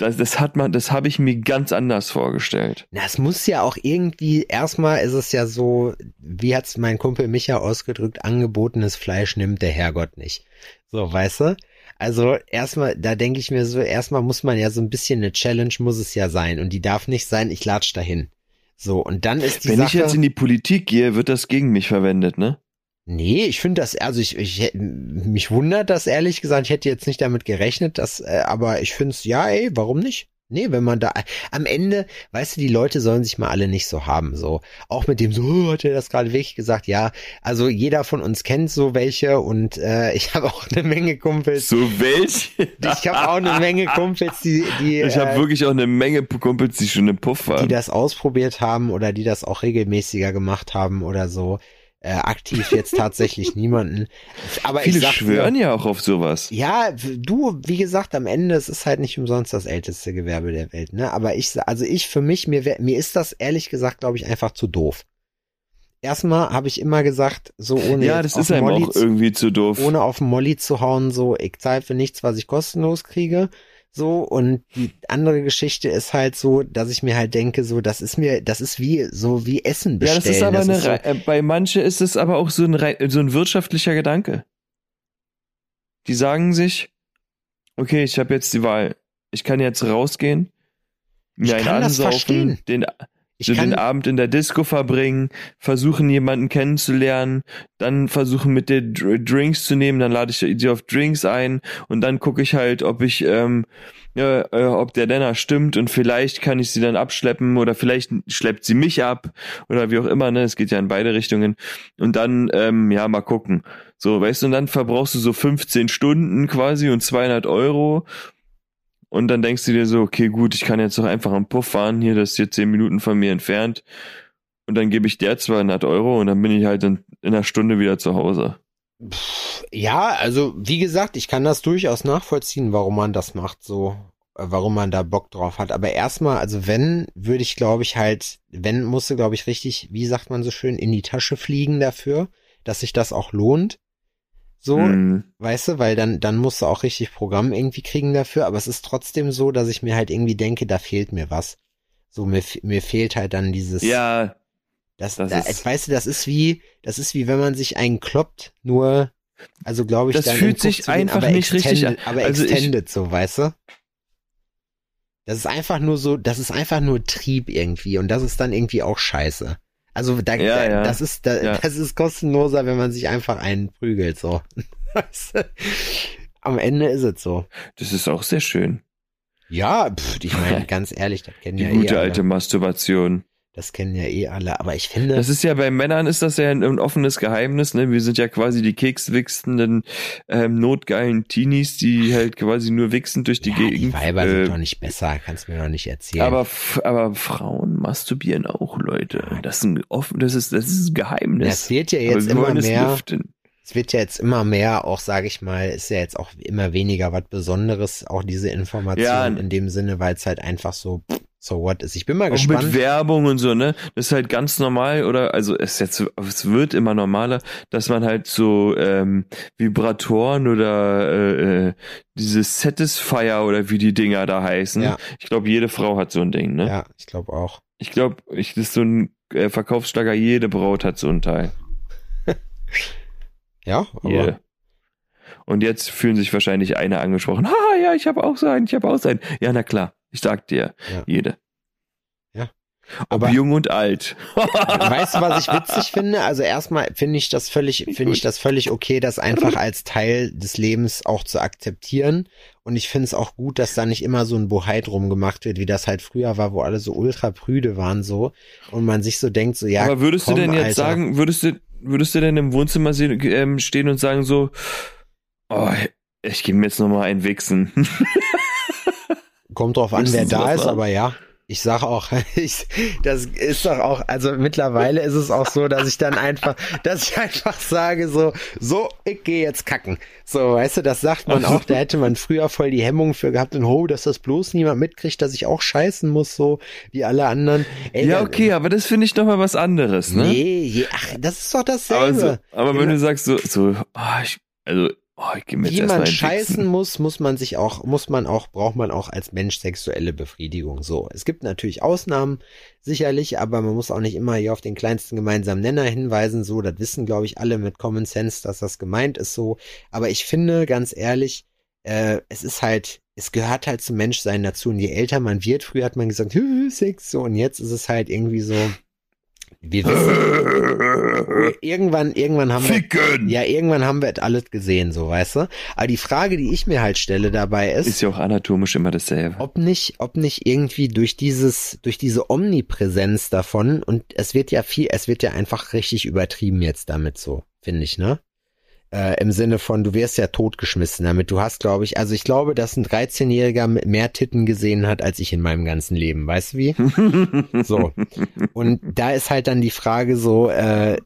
Das, das hat man, das habe ich mir ganz anders vorgestellt. Na, es muss ja auch irgendwie, erstmal ist es ja so, wie hat's mein Kumpel Micha ausgedrückt, angebotenes Fleisch nimmt der Herrgott nicht. So, weißt du? Also erstmal, da denke ich mir so, erstmal muss man ja so ein bisschen eine Challenge muss es ja sein und die darf nicht sein, ich latsch dahin. So, und dann ist die Wenn Sache. ich jetzt in die Politik gehe, wird das gegen mich verwendet, ne? Nee, ich finde das, also ich, ich, mich wundert das ehrlich gesagt. Ich hätte jetzt nicht damit gerechnet, dass, äh, aber ich finde es, ja, ey, warum nicht? Nee, wenn man da, am Ende, weißt du, die Leute sollen sich mal alle nicht so haben, so. Auch mit dem so, oh, hat er das gerade wirklich gesagt? Ja, also jeder von uns kennt so welche und äh, ich habe auch eine Menge Kumpels. So welche? Ich habe auch eine Menge Kumpels, die, die, Ich habe äh, wirklich auch eine Menge Kumpels, die schon im Puff die waren. das ausprobiert haben oder die das auch regelmäßiger gemacht haben oder so. Äh, aktiv jetzt tatsächlich [LAUGHS] niemanden. Aber Viele ich sag schwören ja auch auf sowas. Ja, du, wie gesagt, am Ende, es ist halt nicht umsonst das älteste Gewerbe der Welt, ne? Aber ich, also ich für mich, mir, wär, mir ist das ehrlich gesagt, glaube ich, einfach zu doof. Erstmal habe ich immer gesagt, so ohne Ja, das ist auf einem Molly auch zu- irgendwie zu doof. ohne auf den Molly zu hauen, so, ich zahle für nichts, was ich kostenlos kriege. So, und die andere Geschichte ist halt so, dass ich mir halt denke, so, das ist mir, das ist wie, so wie Essen Ja, bestellen. das ist aber eine, so, rei- äh, bei manche ist es aber auch so ein, so ein wirtschaftlicher Gedanke. Die sagen sich, okay, ich habe jetzt die Wahl. Ich kann jetzt rausgehen, mir Ich einen das ansaufen, den, ich so den Abend in der Disco verbringen, versuchen jemanden kennenzulernen, dann versuchen mit dir Dr- Drinks zu nehmen, dann lade ich sie auf Drinks ein und dann gucke ich halt, ob ich, ähm, ja, äh, ob der Denner stimmt und vielleicht kann ich sie dann abschleppen oder vielleicht schleppt sie mich ab oder wie auch immer, ne? Es geht ja in beide Richtungen und dann, ähm, ja, mal gucken. So, weißt du, und dann verbrauchst du so 15 Stunden quasi und 200 Euro und dann denkst du dir so, okay, gut, ich kann jetzt doch einfach am Puff fahren, hier, das ist hier 10 Minuten von mir entfernt. Und dann gebe ich der 200 Euro und dann bin ich halt in, in einer Stunde wieder zu Hause. Ja, also wie gesagt, ich kann das durchaus nachvollziehen, warum man das macht, so, äh, warum man da Bock drauf hat. Aber erstmal, also wenn, würde ich, glaube ich, halt, wenn, musste, glaube ich, richtig, wie sagt man so schön, in die Tasche fliegen dafür, dass sich das auch lohnt. So, Hm. weißt du, weil dann, dann musst du auch richtig Programm irgendwie kriegen dafür, aber es ist trotzdem so, dass ich mir halt irgendwie denke, da fehlt mir was. So, mir, mir fehlt halt dann dieses. Ja, Das, Das da, ist- weißt du, das ist wie, das ist wie wenn man sich einen kloppt, nur, also glaube ich, Das dann fühlt sich gehen, einfach aber nicht richtig extended, Aber Also ich- extended so, weißt du? Das ist einfach nur so, das ist einfach nur Trieb irgendwie und das ist dann irgendwie auch scheiße. Also da, Ja, ja. das ist, da, Ja. das ist kostenloser, wenn man sich einfach einen prügelt, so. Am Ende ist es so. das ist auch sehr schön. Ja, pff, ich meine, [LAUGHS] ganz ehrlich, das kennen Die ja gute eh alte Masturbation. Das kennen ja eh alle, aber ich finde, Das ist ja bei Männern ist das ja ein, ein offenes Geheimnis, ne? Wir sind ja quasi die kekswichsenden, ähm, notgeilen Teenies, die halt quasi nur wichsend durch die ja, die Gegend. Weiber äh, sind doch nicht besser, kannst mir doch nicht erzählen. aber, aber Frauen masturbieren auch, Leute. Das ist ein offen, das ist, das ist ein Geheimnis. es wird ja jetzt immer mehr, es wird ja jetzt immer mehr, auch sage ich mal, ist ja jetzt auch immer weniger was Besonderes, auch diese Information Ja. in dem Sinne, weil es halt einfach so, so what ist. Ich bin mal Auch gespannt. mit Werbung und so, ne? Das ist halt ganz normal, oder? Also es ist jetzt, es wird immer normaler, dass man halt so ähm, Vibratoren oder äh, äh, diese Satisfier oder wie die Dinger da heißen. Ja. Ich glaube, jede Frau hat so ein Ding, ne? Ja, ich glaube auch. Ich glaube, ich, das ist so ein äh, Verkaufsschlager, jede Braut hat so ein Teil. [LAUGHS] Ja, aber Jede. Und jetzt fühlen sich wahrscheinlich eine angesprochen. Ha, [LAUGHS] ja, ich habe auch so einen, ich habe auch so einen. Ja, na klar, ich sag dir, Ja. jede. Ja. Ob Aber- jung und alt. Weißt du, was ich witzig [LAUGHS] finde? Also erstmal finde ich das völlig, finde ich das völlig okay, das einfach [LAUGHS] als Teil des Lebens auch zu akzeptieren. Und ich finde es auch gut, dass da nicht immer so ein Bohai drum gemacht wird, wie das halt früher war, wo alle so ultra prüde waren so und man sich so denkt, so ja. Aber würdest komm, du denn jetzt Alter. sagen, würdest du, würdest du denn im Wohnzimmer sehen, ähm, stehen und sagen so, oh, ich gehe mir jetzt nochmal ein Wichsen. [LAUGHS] Kommt drauf an, wer da ist, aber ja. Ich sag auch, [LAUGHS] ich, das ist doch auch, also mittlerweile ist es auch so, dass ich dann einfach, dass ich einfach sage so, so, ich gehe jetzt kacken. So, weißt du, das sagt man auch, da hätte man früher voll die Hemmung für gehabt und ho, dass das bloß niemand mitkriegt, dass ich auch scheißen muss, so wie alle anderen. Ey, ja, okay, aber das finde ich noch mal was anderes, ne? Nee, je, ach, das ist doch aber dasselbe. so, aber wenn Ja. du sagst so, so, oh, ich, also, Oh, ich mir wie man scheißen Wichsen. muss, muss man sich auch, muss man auch, braucht man auch als Mensch sexuelle Befriedigung. So. Es gibt natürlich Ausnahmen, sicherlich, aber man muss auch nicht immer hier auf den kleinsten gemeinsamen Nenner hinweisen. So, das wissen, glaube ich, alle mit Common Sense, dass das gemeint ist so. Aber ich finde, ganz ehrlich, äh, es ist halt, es gehört halt zum Menschsein dazu. Und je älter man wird, früher hat man gesagt, "Hü, [LAUGHS] Sex, so, und jetzt ist es halt irgendwie so, wir wissen, irgendwann, irgendwann haben wir, Ficken! ja, irgendwann haben wir es alles gesehen, so, weißt du? Aber die Frage, die ich mir halt stelle dabei ist, Ist ja auch anatomisch immer dasselbe. ob nicht, ob nicht irgendwie durch dieses, durch diese Omnipräsenz davon und es wird ja viel, es wird ja einfach richtig übertrieben jetzt damit so, finde ich, ne? Äh, Im Sinne von, du wirst ja totgeschmissen damit. Du hast, glaube ich, also ich glaube, dass ein 13-Jähriger mit mehr Titten gesehen hat, als ich in meinem ganzen Leben. Weißt du wie? [LAUGHS] So. Und da ist halt dann die Frage so, äh,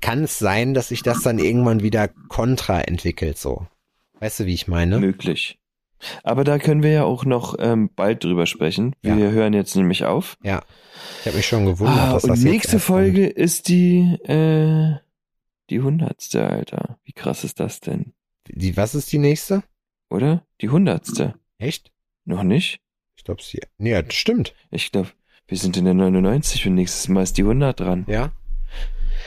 kann es sein, dass sich das dann irgendwann wieder kontra entwickelt, so? Weißt du, wie ich meine? Möglich. Aber da können wir ja auch noch ähm, bald drüber sprechen. Wir Ja. hören jetzt nämlich auf. Ja. Ich habe mich schon gewundert, Ah, dass und das nächste. Folge ist die äh, die hundertste, Alter. Wie krass ist das denn? Die, was ist die nächste? Oder? Die hundertste. Echt? Noch nicht? Ich glaube, sie. Nee, ja, das stimmt. Ich glaube, wir sind in der 99 und nächstes Mal ist die 100 dran. Ja.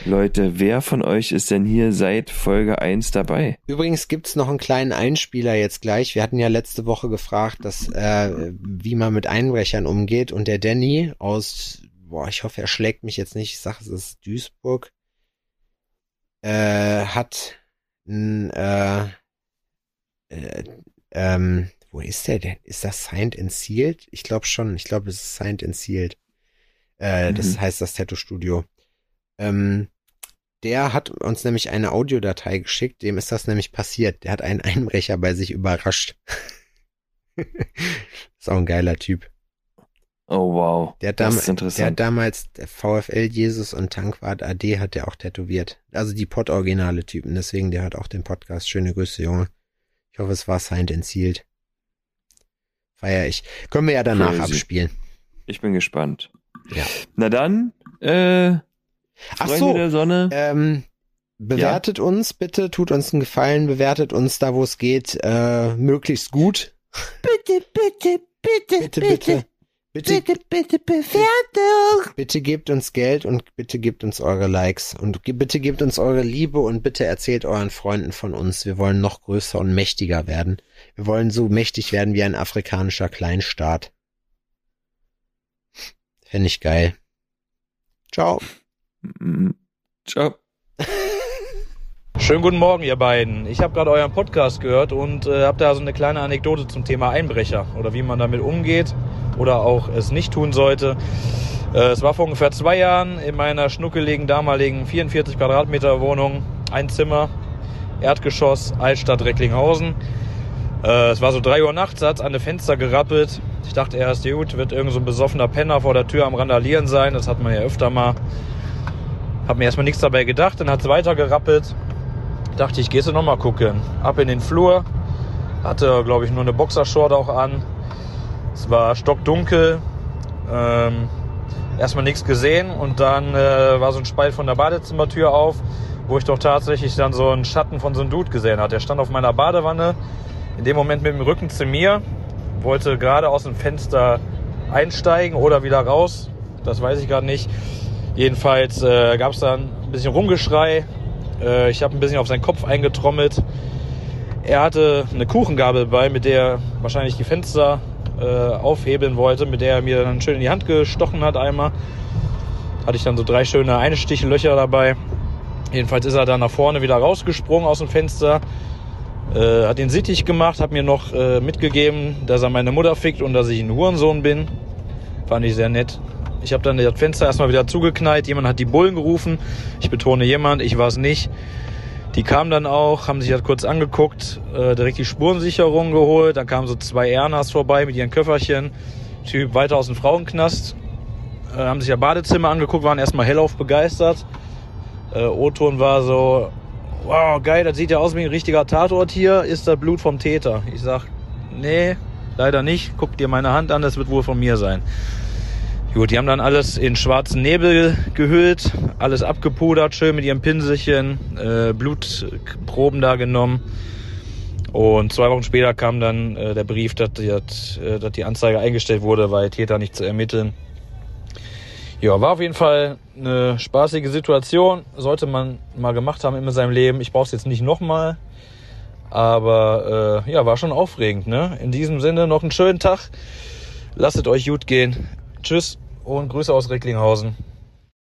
Leute, wer von euch ist denn hier seit Folge 1 dabei? Übrigens gibt's noch einen kleinen Einspieler jetzt gleich. Wir hatten ja letzte Woche gefragt, dass, äh, wie man mit Einbrechern umgeht. Und der Danny aus, boah, ich hoffe, er schlägt mich jetzt nicht. Ich sage, es ist Duisburg. Äh, hat ein, äh, äh, ähm, wo ist der denn? Ist das Signed and Sealed? Ich glaube schon. Ich glaube, es ist Signed and Sealed. Äh, Das Mhm. heißt das Tattoo-Studio. Ähm, der hat uns nämlich eine Audiodatei geschickt, dem ist das nämlich passiert. Der hat einen Einbrecher bei sich überrascht. [LAUGHS] ist auch ein geiler Typ. Oh wow. Der hat, das dam ist der interessant. hat damals der VfL Jesus und Tankwart AD hat der auch tätowiert. Also die Pod-originale Typen, deswegen der hat auch den Podcast. Schöne Grüße, Junge. Ich hoffe, es war signed and sealed. Feier ich. Können wir ja danach Crazy. abspielen. Ich bin gespannt. Ja. Na dann, äh, Ach Freunde so, der Sonne. Ähm, bewertet uns bitte, tut uns einen Gefallen, bewertet uns da, wo es geht, äh, möglichst gut. Bitte, bitte, bitte, Bitte, bitte, bitte, bitte, bitte, Bewertung. bitte gebt uns Geld und bitte gebt uns eure Likes und ge bitte gebt uns eure Liebe und bitte erzählt euren Freunden von uns. Wir wollen noch größer und mächtiger werden. Wir wollen so mächtig werden wie ein afrikanischer Kleinstaat. Fände ich geil. Ciao. Mhm. Ciao. [LAUGHS] Schönen guten Morgen, ihr beiden. Ich habe gerade euren Podcast gehört und äh, habe da so eine kleine Anekdote zum Thema Einbrecher oder wie man damit umgeht oder auch es nicht tun sollte. Äh, es war vor ungefähr zwei Jahren in meiner schnuckeligen damaligen 44 Quadratmeter Wohnung, ein Zimmer, Erdgeschoss, Altstadt Recklinghausen. Äh, es war so drei Uhr nachts, hat an die Fenster gerappelt. Ich dachte erst, gut, wird irgend so ein besoffener Penner vor der Tür am Randalieren sein. Das hat man ja öfter mal. Hab mir erstmal nichts dabei gedacht, dann hat es weiter gerappelt. Dachte ich, gehst du noch mal gucken. Ab in den Flur. Hatte, glaube ich, nur eine Boxershort auch an. Es war stockdunkel. Ähm, erstmal nichts gesehen und dann äh, war so ein Spalt von der Badezimmertür auf, wo ich doch tatsächlich dann so einen Schatten von so einem Dude gesehen hatte. Der stand auf meiner Badewanne, in dem Moment mit dem Rücken zu mir, wollte gerade aus dem Fenster einsteigen oder wieder raus. Das weiß ich gerade nicht. Jedenfalls äh, gab es dann ein bisschen Rumgeschrei. Äh, ich habe ein bisschen auf seinen Kopf eingetrommelt. Er hatte eine Kuchengabel bei, mit der er wahrscheinlich die Fenster äh, aufhebeln wollte, mit der er mir dann schön in die Hand gestochen hat einmal. Hatte ich dann so drei schöne Einstichlöcher dabei. Jedenfalls ist er dann nach vorne wieder rausgesprungen aus dem Fenster, äh, hat den Sittich gemacht, hat mir noch äh, mitgegeben, dass er meine Mutter fickt und dass ich ein Hurensohn bin. Fand ich sehr nett. Ich habe dann das Fenster erstmal wieder zugeknallt. Jemand hat die Bullen gerufen. Ich betone jemand, ich war es nicht. Die kamen dann auch, haben sich das kurz angeguckt, äh, direkt die Spurensicherung geholt. Dann kamen so zwei Ernas vorbei mit ihren Köfferchen. Typ weiter aus dem Frauenknast. Äh, haben sich ja Badezimmer angeguckt, waren erstmal hellauf begeistert. Äh, O-Ton war so, wow, geil, das sieht ja aus wie ein richtiger Tatort hier. Ist das Blut vom Täter? Ich sag, nee, leider nicht. Guck dir meine Hand an, das wird wohl von mir sein. Gut, die haben dann alles in schwarzen Nebel gehüllt, alles abgepudert, schön mit ihrem Pinselchen, äh, Blutproben da genommen. Und zwei Wochen später kam dann äh, der Brief, dass die, dass, äh, die Anzeige eingestellt wurde, weil Täter nicht zu ermitteln. Ja, war auf jeden Fall eine spaßige Situation. Sollte man mal gemacht haben in seinem Leben. Ich brauche es jetzt nicht nochmal. Aber äh, ja, war schon aufregend. Ne? In diesem Sinne noch einen schönen Tag. Lasst euch gut gehen. Tschüss und Grüße aus Recklinghausen.